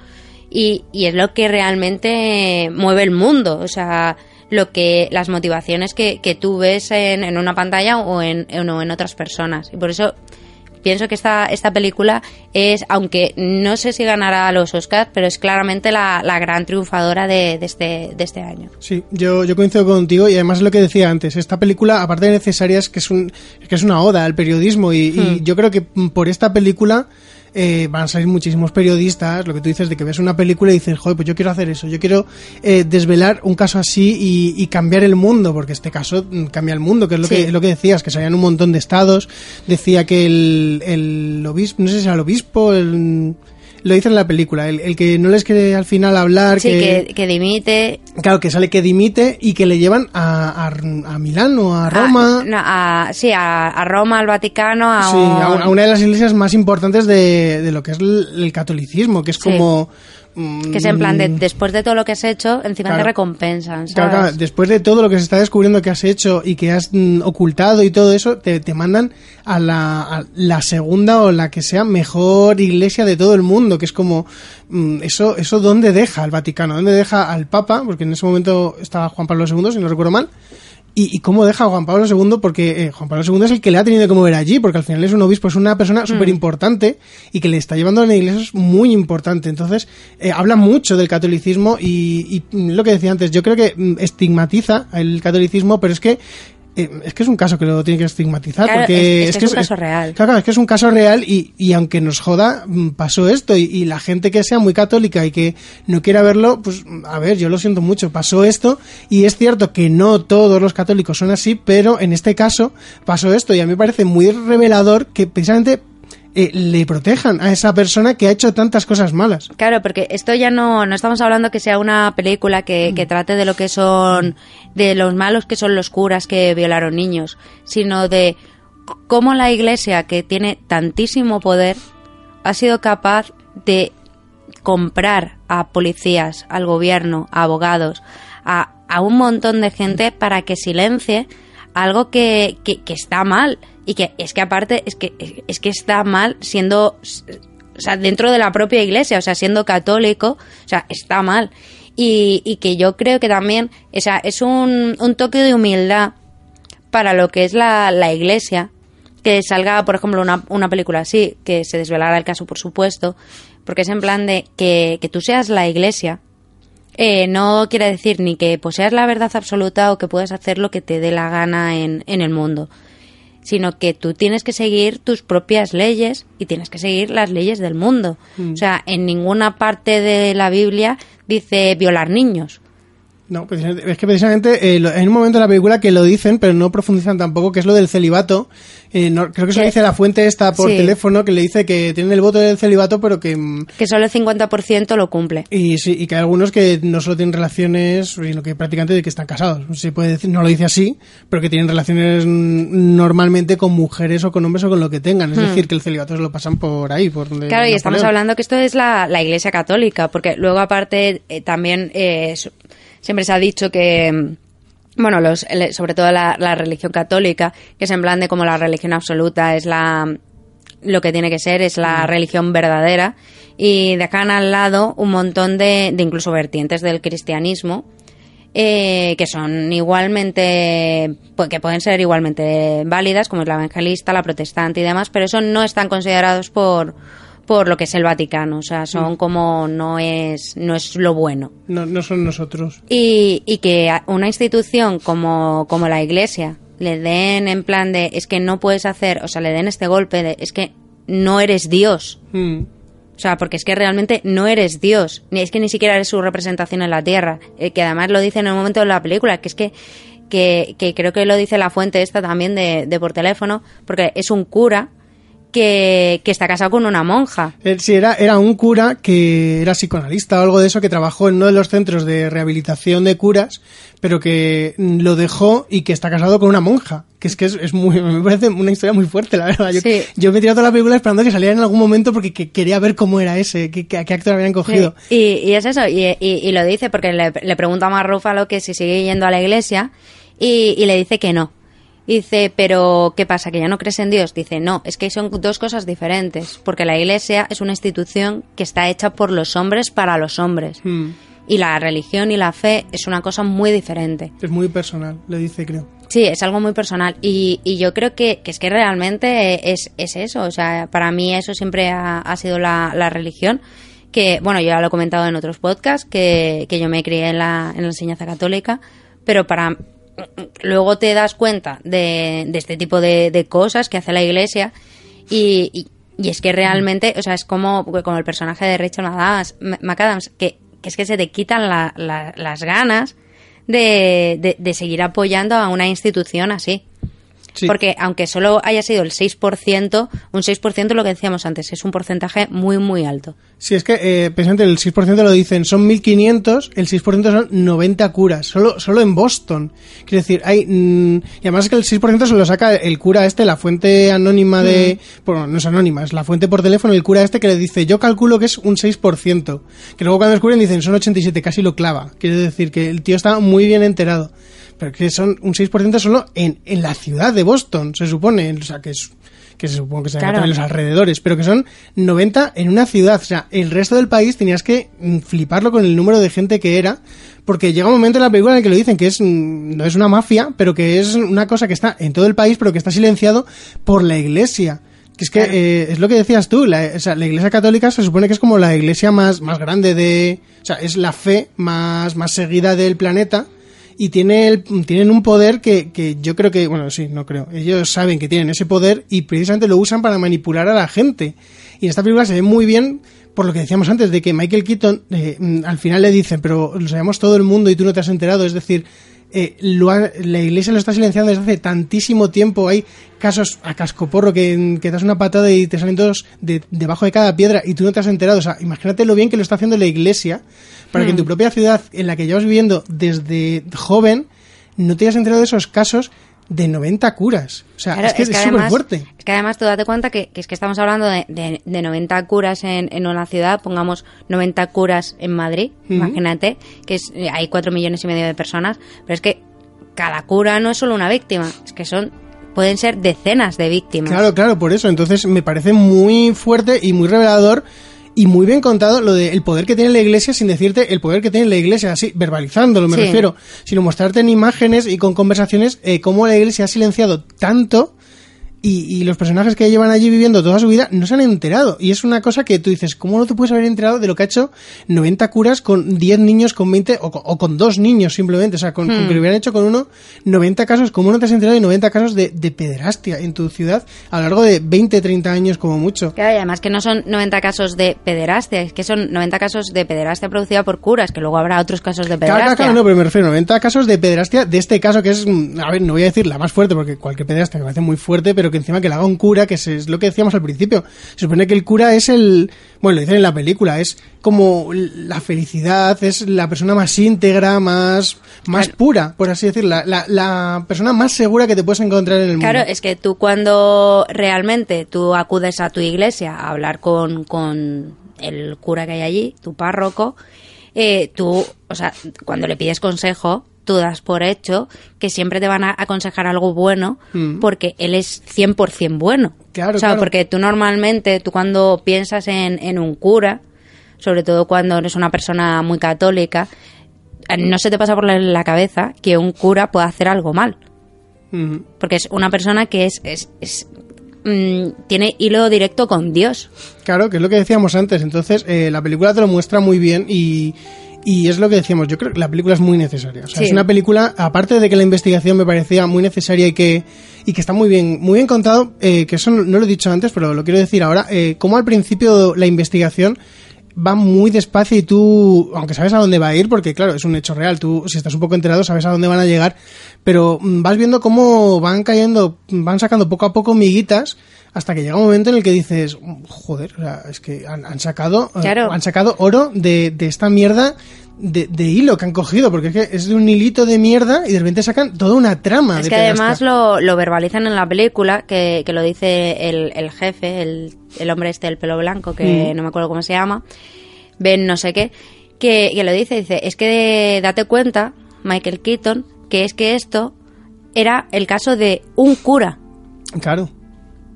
y, y es lo que realmente mueve el mundo, o sea, lo que las motivaciones que, que tú ves en, en una pantalla o en, en- o en otras personas. Y por eso pienso que esta, esta película es, aunque no sé si ganará los Oscars, pero es claramente la, la gran triunfadora de, de este, de este año. Sí, yo, yo coincido contigo y además es lo que decía antes, esta película, aparte de necesaria, es que es, un, que es una oda al periodismo y, y Hmm. yo creo que por esta película eh, van a salir muchísimos periodistas, lo que tú dices de que ves una película y dices, joder, pues yo quiero hacer eso, yo quiero eh, desvelar un caso así y, y cambiar el mundo, porque este caso mm, cambia el mundo, que es lo, Sí. que, lo que decías, que salían un montón de estados, decía que el, el obispo, no sé si era el obispo, el... Lo dice en la película, el, el que no les quiere al final hablar, Sí, que, que dimite. Claro, que sale que dimite y que le llevan a, a, a Milán o a a- Roma. no, a- sí, a, a Roma, al Vaticano, a, Sí, un- a, una- a de las iglesias más importantes de, de lo que es el, el catolicismo, que es Sí. Que es en plan de mm, después de todo lo que has hecho, encima Claro. te recompensan, ¿sabes? Claro, claro, después de todo lo que se está descubriendo que has hecho y que has mm, ocultado y todo eso, te, te mandan a la, a la segunda o la que sea mejor iglesia de todo el mundo, que es como, mm, eso, eso dónde deja al Vaticano, dónde deja al Papa, porque en ese momento estaba Juan Pablo II, si no recuerdo mal, y, y cómo deja a Juan Pablo II, porque eh, Juan Pablo II es el que le ha tenido que mover allí, porque al final es un obispo, es una persona súper importante y que le está llevando a la iglesia es muy importante. Entonces, eh, habla mucho del catolicismo y, y, mm, lo que decía antes, yo creo que mm, estigmatiza el catolicismo, pero es que eh, es que es un caso que lo tiene que estigmatizar. Claro, porque es- es que es un caso real. Claro, es que es un caso real y, y aunque nos joda, mm, pasó esto. Y, y la gente que sea muy católica y que no quiera verlo, pues a ver, yo lo siento mucho, pasó esto. Y es cierto que no todos los católicos son así, pero en este caso pasó esto. Y a mí me parece muy revelador que precisamente eh, le protejan a esa persona que ha hecho tantas cosas malas. Claro, porque esto ya no, no estamos hablando que sea una película que, que trate de lo que son, de los malos que son los curas que violaron niños, sino de cómo la iglesia, que tiene tantísimo poder, ha sido capaz de comprar a policías, al gobierno, a abogados, a, a un montón de gente para que silencie algo que, que, que está mal. Y que es que aparte, es que, es que está mal siendo, o sea, dentro de la propia iglesia, o sea, siendo católico, o sea, está mal. Y, que yo creo que también, o sea, es un, un toque de humildad para lo que es la, la iglesia, que salga, por ejemplo, una, una película así, que se desvelara el caso, por supuesto, porque es en plan de que, que tú seas la iglesia, eh, no quiere decir ni que poseas la verdad absoluta o que puedas hacer lo que te dé la gana en, en el mundo, sino que tú tienes que seguir tus propias leyes y tienes que seguir las leyes del mundo. Mm. O sea, en ninguna parte de la Biblia dice violar niños. No, es que precisamente eh, lo- en un momento de la película que lo dicen, pero no profundizan tampoco, que es lo del celibato. Eh, no- creo que se lo dice la fuente esta por Sí. teléfono, que le dice que tienen el voto del celibato, pero que... mm, Que solo el 50% lo cumple. Y, sí, y que hay algunos que no solo tienen relaciones, sino que prácticamente de que están casados. Se puede decir, no lo dice así, pero que tienen relaciones mm, normalmente con mujeres o con hombres o con lo que tengan. Es Hmm. decir, que el celibato se lo pasan por ahí. Por Claro, y estamos hablando que esto es la, la Iglesia Católica, porque luego aparte eh, también eh, siempre se ha dicho que, mm, bueno, los, sobre todo la, la religión católica, que es en plan de como la religión absoluta es la lo que tiene que ser, es la religión verdadera, y dejan al lado un montón de, de incluso vertientes del cristianismo, eh, que son igualmente, pues, que pueden ser igualmente válidas, como es la evangelista, la protestante y demás, pero eso no están considerados por, por lo que es el Vaticano, o sea, son Mm. como no es, no es lo bueno. No, no son nosotros. Y, y que una institución como, como la Iglesia le den en plan de, es que no puedes hacer, o sea, le den este golpe de, es que no eres Dios. Mm. O sea, porque es que realmente no eres Dios, ni es que ni siquiera eres su representación en la tierra, eh, que además lo dice en el momento de la película, que es que, que, que creo que lo dice la fuente esta también de, de por teléfono, porque es un cura que, que está casado con una monja. Sí, era, era un cura que era psicoanalista o algo de eso, que trabajó en uno de los centros de rehabilitación de curas, pero que lo dejó y que está casado con una monja. Que es que es, es muy, me parece una historia muy fuerte, la verdad. Yo, Sí. yo me he tirado toda la película esperando que saliera en algún momento porque que- quería ver cómo era ese, a qué actor habían cogido. Sí, Y, y es eso, y, y- y lo dice porque le, le pregunta a Mark Ruffalo que si sigue yendo a la iglesia y le dice que no. Y Dice, pero ¿qué pasa? ¿Que ya no crees en Dios? Dice, no, es que son dos cosas diferentes, porque la iglesia es una institución que está hecha por los hombres para los hombres. Mm, Y la religión y la fe es una cosa muy diferente. es muy personal, le dice, creo. Sí, es algo muy personal. Y, y yo creo que, que es que realmente es, es eso. O sea, para mí eso siempre ha, ha sido la, la religión. Que, bueno, yo ya lo he comentado en otros podcasts, que, que yo me crié en la, en la enseñanza católica, pero para luego te das cuenta de, este tipo de, cosas que hace la iglesia y, y- es que realmente, o sea, es como, como el personaje de Rachel McAdams, que, es que se te quitan la- la- las ganas de- de seguir apoyando a una institución así. Sí. Porque aunque solo haya sido el 6%, un 6% lo que decíamos antes, es un porcentaje muy, muy alto. Sí, es que eh, precisamente el 6% lo dicen, son 1.500, el 6% son 90 curas, solo, solo en Boston. Quiero decir, hay... mm, y además es que el 6% se lo saca el cura este, la fuente anónima de... Bueno, no es anónima, es la fuente por teléfono, el cura este que le dice, yo calculo que es un 6%. Que luego cuando descubren dicen, son 87, casi lo clava. Quiere decir que el tío está muy bien enterado. Pero que son un 6% solo en, en la ciudad de Boston, se supone. O sea, que es que se supone que se Claro. también los alrededores, pero que son 90 en una ciudad. O sea, el resto del país tenías que mm, fliparlo con el número de gente que era, porque llega un momento en la película en el que lo dicen que es mm, no es una mafia, pero que es una cosa que está en todo el país, pero que está silenciado por la iglesia. Que es que eh, es lo que decías tú, la, o sea, la iglesia católica se supone que es como la iglesia más, más grande de... O sea, es la fe más, más seguida del planeta y tiene el- tienen un poder que, que yo creo que, bueno, sí, no creo, ellos saben que tienen ese poder y precisamente lo usan para manipular a la gente. Y en esta película se ve muy bien por lo que decíamos antes, de que Michael Keaton eh, mm, al final le dicen, pero lo sabemos todo el mundo y tú no te has enterado, es decir, eh, lo ha- la iglesia lo está silenciando desde hace tantísimo tiempo. Hay casos a cascoporro que, que das una patada y te salen todos de, debajo de cada piedra y tú no te has enterado. O sea, imagínate lo bien que lo está haciendo la iglesia para que en tu propia ciudad, en la que llevas viviendo desde joven, no te hayas enterado de esos casos de 90 curas. O sea, Claro, es que es súper fuerte. Es que además tú date cuenta que, que es que estamos hablando de, de- de 90 curas en, en una ciudad, pongamos 90 curas en Madrid, imagínate, que es, eh, hay 4 millones y medio de personas, pero es que cada cura no es solo una víctima, es que son pueden ser decenas de víctimas. Claro, claro, por eso. Entonces me parece muy fuerte y muy revelador y muy bien contado lo del poder que tiene la iglesia sin decirte el poder que tiene la iglesia, así, verbalizándolo me Sí. refiero, sino mostrarte en imágenes y con conversaciones eh, cómo la iglesia ha silenciado tanto y, y los personajes que llevan allí viviendo toda su vida no se han enterado. Y es una cosa que tú dices, ¿cómo no te puedes haber enterado de lo que ha hecho 90 curas con 10 niños, con 20 o, con- o con dos niños simplemente? O sea, con, con Hmm. que lo hubieran hecho con uno, 90 casos, ¿cómo no te has enterado de 90 casos de, de pederastia en tu ciudad a lo largo de 20, 30 años como mucho? Claro, y además que no son 90 casos de pederastia, es que son 90 casos de pederastia producida por curas, que luego habrá otros casos de Claro, claro, pederastia. claro, no, pero me refiero a 90 casos de pederastia de este caso que es, a ver, no voy a decir la más fuerte porque cualquier pederastia me parece muy fuerte, pero que encima que la haga un cura, que es, lo que decíamos al principio. Se supone que el cura es el, bueno, lo dicen en la película, es como la felicidad, es la persona más íntegra, más, más pura, por así decirlo, la, la, la persona más segura que te puedes encontrar en el mundo. Claro, es que tú cuando realmente tú acudes a tu iglesia a hablar con, con el cura que hay allí, tu párroco, eh, tú, o sea, cuando le pides consejo, tú das por hecho que siempre te van a aconsejar algo bueno Mm. porque él es 100% bueno. Claro, o sea, claro. porque tú normalmente, tú cuando piensas en, en un cura, sobre todo cuando eres una persona muy católica, eh, no se te pasa por la, cabeza que un cura pueda hacer algo mal Ujú. porque es una persona que es, es, es, mm, tiene hilo directo con Dios. Claro, que es lo que decíamos antes. Entonces, eh, la película te lo muestra muy bien y, y es lo que decíamos. Yo creo que la película es muy necesaria. O sea, Sí. es una película, aparte de que la investigación me parecía muy necesaria y que, y que está muy bien, muy bien contado, eh, que eso no, no lo he dicho antes, pero lo quiero decir ahora, eh, como al principio la investigación va muy despacio y tú, aunque sabes a dónde va a ir, porque claro, es un hecho real, tú si estás un poco enterado sabes a dónde van a llegar, pero mm, vas viendo cómo van cayendo, van sacando poco a poco miguitas hasta que llega un momento en el que dices, joder, o sea, es que han, han sacado eh, Claro. han sacado oro de, de esta mierda de, de hilo que han cogido, porque es que es de un hilito de mierda y de repente sacan toda una trama. es de que además lo, lo verbalizan en la película, que, que lo dice el, el jefe, el, el hombre este del pelo blanco, que Mm. no me acuerdo cómo se llama, Ben no sé qué, que, que lo dice, dice, es que date cuenta, Michael Keaton, que es que esto era el caso de un cura. Claro.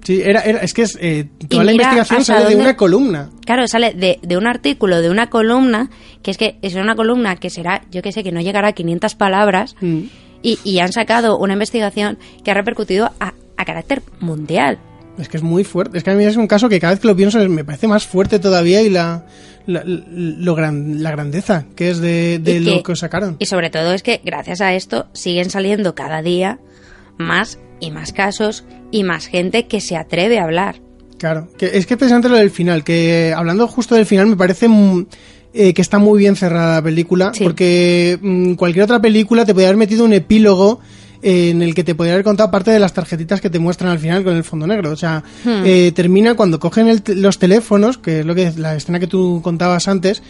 Sí, era, era, es que es, eh, toda la investigación sale de una columna. Claro, sale de, de un artículo, de una columna, que es que es una columna que será, yo que sé, que no llegará a 500 palabras, Mm. y, y han sacado una investigación que ha repercutido a, a carácter mundial. Es que es muy fuerte. Es que a mí es un caso que cada vez que lo pienso me parece más fuerte todavía y la, la, lo gran, la grandeza que es de, de lo que- que sacaron. Y sobre todo es que gracias a esto siguen saliendo cada día más y más casos y más gente que se atreve a hablar. Claro, que es que precisamente lo del final, que hablando justo del final me parece eh, que está muy bien cerrada la película, porque mm, cualquier otra película te podría haber metido un epílogo eh, en el que te podría haber contado parte de las tarjetitas que te muestran al final con el fondo negro. O sea, Hmm. eh, termina cuando cogen el los teléfonos, que es lo que la escena que tú contabas antes,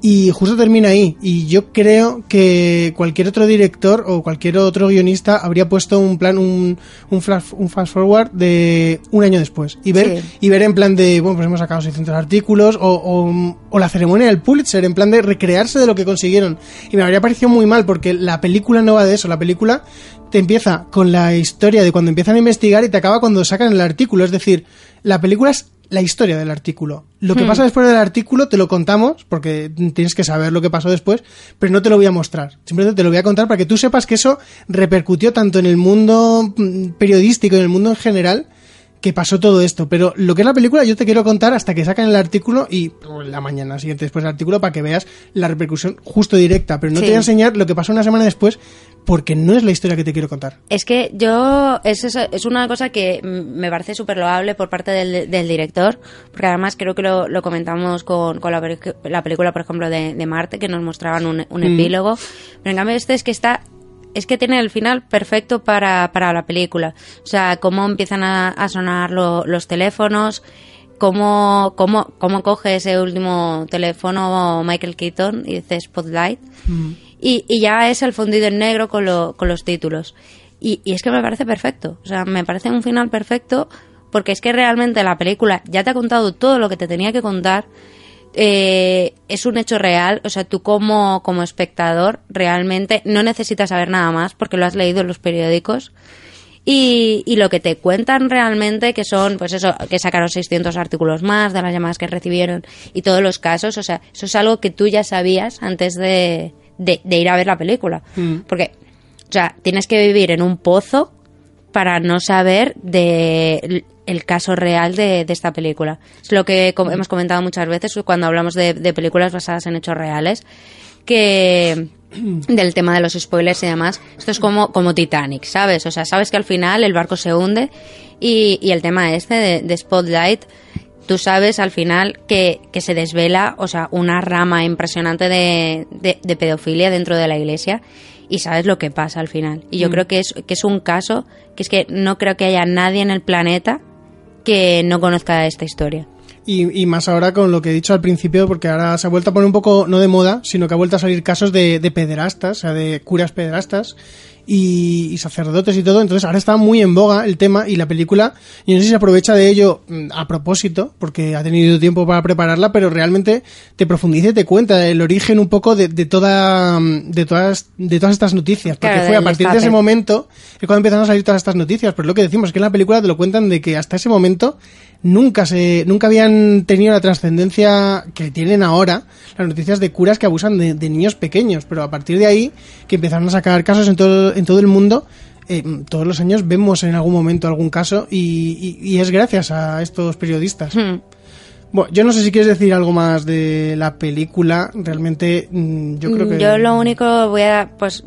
y justo termina ahí. Y yo creo que cualquier otro director o cualquier otro guionista habría puesto un plan, un, un, flash, un fast forward de un año después. Y ver, Sí. y ver en plan de, bueno, pues hemos sacado 600 artículos, o, o, o la ceremonia del Pulitzer, en plan de recrearse de lo que consiguieron. Y me habría parecido muy mal, porque la película no va de eso. La película te empieza con la historia de cuando empiezan a investigar y te acaba cuando sacan el artículo. Es decir, la película es la historia del artículo. Lo que Hmm. pasa después del artículo te lo contamos, porque tienes que saber lo que pasó después, pero no te lo voy a mostrar. Simplemente te lo voy a contar para que tú sepas que eso repercutió tanto en el mundo mm, periodístico y en el mundo en general, que pasó todo esto. Pero lo que es la película yo te quiero contar hasta que sacan el artículo y la mañana siguiente después del artículo para que veas la repercusión justo directa. Pero no te voy a enseñar lo que pasó una semana después porque no es la historia que te quiero contar. Es que yo, es, es una cosa que me parece súper loable por parte del, director, porque además creo que lo, comentamos con, con la, película, por ejemplo, de, Marte, que nos mostraban un, mm. epílogo. Pero en cambio este es que está es que tiene el final perfecto para, para la película. O sea, cómo empiezan a, sonar los teléfonos, cómo, cómo, cómo coge ese último teléfono Michael Keaton y dice Spotlight. Mm. Y, y, ya es el fundido en negro con, lo, con los títulos. Y, y es que me parece perfecto. O sea, me parece un final perfecto porque es que realmente la película ya te ha contado todo lo que te tenía que contar eh, es un hecho real, o sea, tú como, como espectador realmente no necesitas saber nada más porque lo has leído en los periódicos. Y, y, lo que te cuentan realmente, que son, pues eso, que sacaron 600 artículos más de las llamadas que recibieron y todos los casos, o sea, eso es algo que tú ya sabías antes de, de, ir a ver la película. Mm. Porque, o sea, tienes que vivir en un pozo para no saber de el caso real de, esta película. Es lo que hemos comentado muchas veces cuando hablamos de, películas basadas en hechos reales, que del tema de los spoilers y demás, esto es como, como Titanic, ¿sabes? O sea, sabes que al final el barco se hunde y, el tema este de, Spotlight, tú sabes al final que, se desvela, o sea, una rama impresionante de, de, pedofilia dentro de la iglesia y sabes lo que pasa al final. Y yo mm. creo que es, que es un caso que es que no creo que haya nadie en el planeta que no conozca esta historia. Y, más ahora con lo que he dicho al principio, porque ahora se ha vuelto a poner un poco, no de moda, sino que ha vuelto a salir casos de, de pederastas, o sea, de curas pederastas, y, sacerdotes y todo. Entonces ahora está muy en boga el tema y la película, y no sé si se aprovecha de ello mm, a propósito, porque ha tenido tiempo para prepararla, pero realmente te profundiza y te cuenta el origen un poco de, toda, mm, de todas, de todas estas noticias. Porque fue a partir de ese momento es cuando empezaron a salir todas estas noticias. Pero lo que decimos es que en la película te lo cuentan de que hasta ese momento nunca se, nunca habían tenido la trascendencia que tienen ahora las noticias de curas que abusan de, de niños pequeños. Pero a partir de ahí, que empezaron a sacar casos en todo, en todo el mundo, eh, todos los años vemos en algún momento algún caso y, es gracias a estos periodistas. Hmm. Bueno, yo no sé si quieres decir algo más de la película. Realmente, mm, yo creo que. Yo lo único voy a. Pues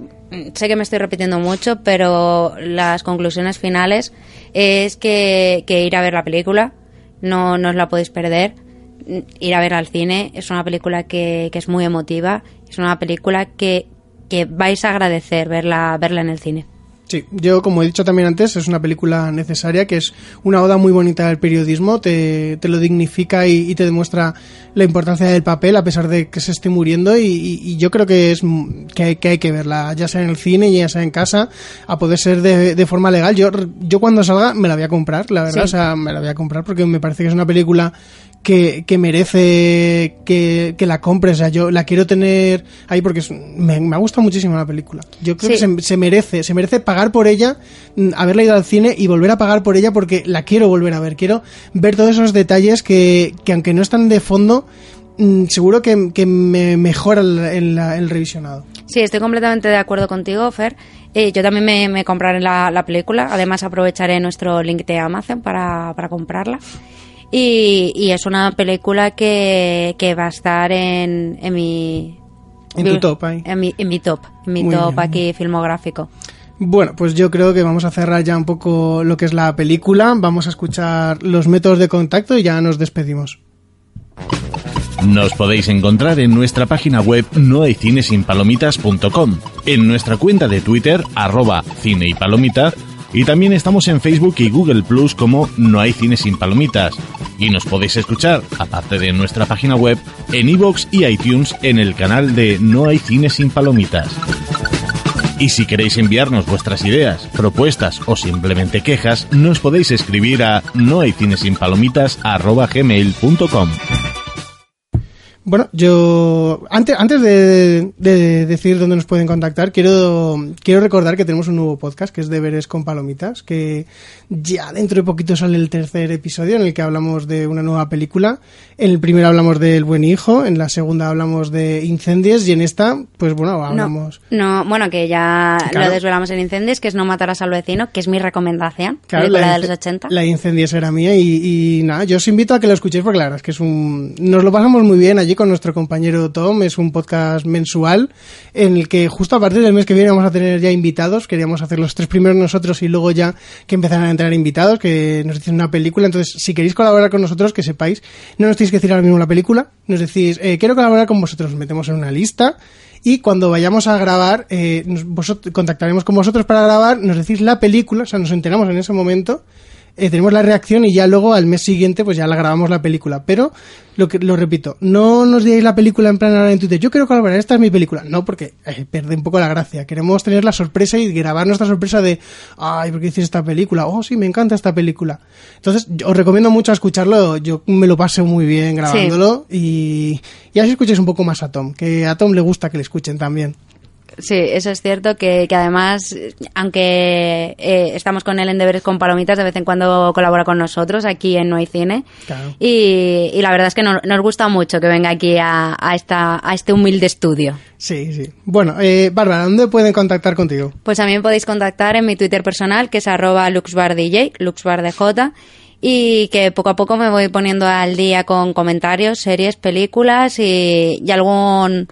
sé que me estoy repitiendo mucho, pero las conclusiones finales es que, ir a ver la película. No, no os la podéis perder. Ir a ver al cine. Es una película que, que es muy emotiva. Es una película que que vais a agradecer verla, verla en el cine. Sí, yo como he dicho también antes, es una película necesaria, que es una oda muy bonita del periodismo, te, te lo dignifica y, te demuestra la importancia del papel a pesar de que se esté muriendo y, yo creo que es que hay, que hay, que verla, ya sea en el cine, ya sea en casa, a poder ser de, de forma legal. Yo, yo cuando salga me la voy a comprar, la verdad, o sea, me la voy a comprar porque me parece que es una película que, que merece que, que, la compres. O sea, yo la quiero tener ahí porque me, me, ha gustado muchísimo la película. Yo creo que se, se, merece, se merece pagar por ella, mm, haberla ido al cine y volver a pagar por ella porque la quiero volver a ver. Quiero ver todos esos detalles que, que aunque no están de fondo, mm, seguro que, que me mejora el, el, revisionado. Sí, estoy completamente de acuerdo contigo, Fer. Eh, yo también me, me compraré la, la, película. Además, aprovecharé nuestro link de Amazon para, para comprarla. Y, es una película que, va a estar en, en mi... En tu top En mi, en mi top, en mi top aquí filmográfico. Bueno, pues yo creo que vamos a cerrar ya un poco lo que es la película, vamos a escuchar los métodos de contacto y ya nos despedimos. Nos podéis encontrar en nuestra página web nohaycinesinpalomitas.com, en nuestra cuenta de Twitter, arroba cine y palomitas, y también estamos en Facebook y Google Plus como No hay cine sin palomitas. Y nos podéis escuchar, aparte de nuestra página web, en iVoox y iTunes en el canal de No hay cine sin palomitas. Y si queréis enviarnos vuestras ideas, propuestas o simplemente quejas, nos podéis escribir a nohaycinesinpalomitas.gmail.com Bueno, yo antes, antes de, de decir dónde nos pueden contactar, quiero, quiero recordar que tenemos un nuevo podcast que es Deberes con Palomitas, que ya dentro de poquito sale el tercer episodio en el que hablamos de una nueva película. En el primero hablamos del Buen Hijo, en la segunda hablamos de Incendies y en esta, pues bueno, hablamos... No, bueno, que ya Claro. lo desvelamos en Incendies, que es No matarás al vecino, que es mi recomendación, Claro, película la de los ince- 80. La de Incendies era mía y, y nada, yo os invito a que lo escuchéis porque la verdad es que es un... Nos lo pasamos muy bien allí con nuestro compañero Tom, es un podcast mensual en el que justo a partir del mes que viene vamos a tener ya invitados, queríamos hacer los tres primeros nosotros y luego ya que empezaran a entrar invitados, que nos dicen una película, entonces si queréis colaborar con nosotros, que sepáis, no nos tenéis que decir ahora mismo la película, nos decís, eh, quiero colaborar con vosotros, metemos en una lista y cuando vayamos a grabar, eh, nos- vosotros, contactaremos con vosotros para grabar, nos decís la película, o sea, nos enteramos en ese momento, eh, tenemos la reacción y ya luego al mes siguiente pues ya la grabamos la película. Pero, lo que lo repito, no nos digáis la película en plan ahora en Twitter, yo quiero colaborar, esta es mi película. No, porque eh, pierde un poco la gracia. Queremos tener la sorpresa y grabar nuestra sorpresa de, ay, ¿por qué dices esta película? Oh, sí, me encanta esta película. Entonces, yo os recomiendo mucho escucharlo, yo me lo pasé muy bien grabándolo y, y así escuchéis un poco más a Tom, que a Tom le gusta que le escuchen también. Sí, eso es cierto, que, que además, aunque eh, estamos con él en Deberes con Palomitas, de vez en cuando colabora con nosotros aquí en No hay Cine. Claro. Y, y la verdad es que no- nos gusta mucho que venga aquí a, a, esta, a este humilde estudio. Sí, sí. Bueno, eh, Bárbara, ¿dónde pueden contactar contigo? Pues también podéis contactar en mi Twitter personal, que es arroba luxbardj, luxbardj, y que poco a poco me voy poniendo al día con comentarios, series, películas y, y algún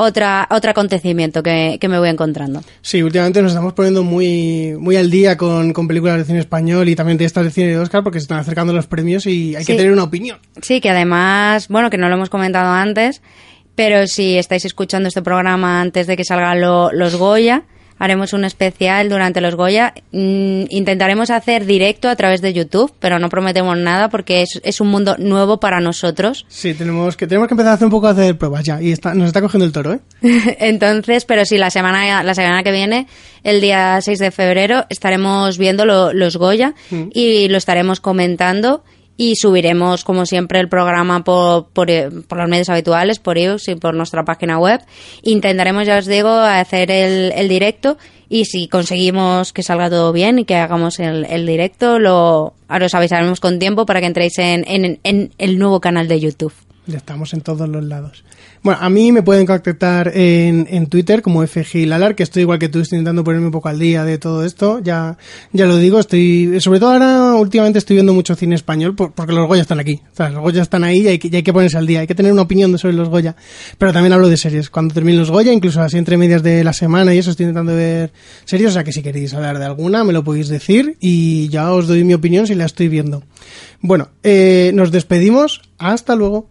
otra, otro acontecimiento que, que me voy encontrando. Sí, últimamente nos estamos poniendo muy, muy al día con, con películas de cine español y también de estas de cine de Oscar porque se están acercando los premios y hay que tener una opinión. Sí, que además, bueno, que no lo hemos comentado antes, pero si estáis escuchando este programa antes de que salgan lo- los Goya, haremos un especial durante los Goya. Mm, intentaremos hacer directo a través de YouTube, pero no prometemos nada porque es, es un mundo nuevo para nosotros. Sí, tenemos que, tenemos que empezar a hacer un poco a hacer pruebas ya y está, nos está cogiendo el toro, ¿eh? Entonces, pero sí, la semana, la semana que viene, el día 6 de febrero, estaremos viendo lo- los Goya Mm. y lo estaremos comentando y subiremos, como siempre, el programa por, eh, por los medios habituales, por iVoox y por nuestra página web. Intentaremos, ya os digo, hacer el, el directo y si conseguimos que salga todo bien y que hagamos el, el directo, lo, ahora os avisaremos con tiempo para que entréis en, en, en el nuevo canal de YouTube. Ya estamos en todos los lados. Bueno, a mí me pueden contactar en, en Twitter como FGLalar, que estoy igual que tú, estoy intentando ponerme un poco al día de todo esto. Ya, ya lo digo, estoy, sobre todo ahora, últimamente estoy viendo mucho cine español por- porque los Goya están aquí. O sea, los Goya están ahí y hay, que, hay que ponerse al día, hay que tener una opinión sobre los Goya. Pero también hablo de series. Cuando terminen los Goya, incluso así entre medias de la semana y eso, estoy intentando ver series. O sea, que si queréis hablar de alguna, me lo podéis decir y ya os doy mi opinión si la estoy viendo. Bueno, eh, nos despedimos. Hasta luego.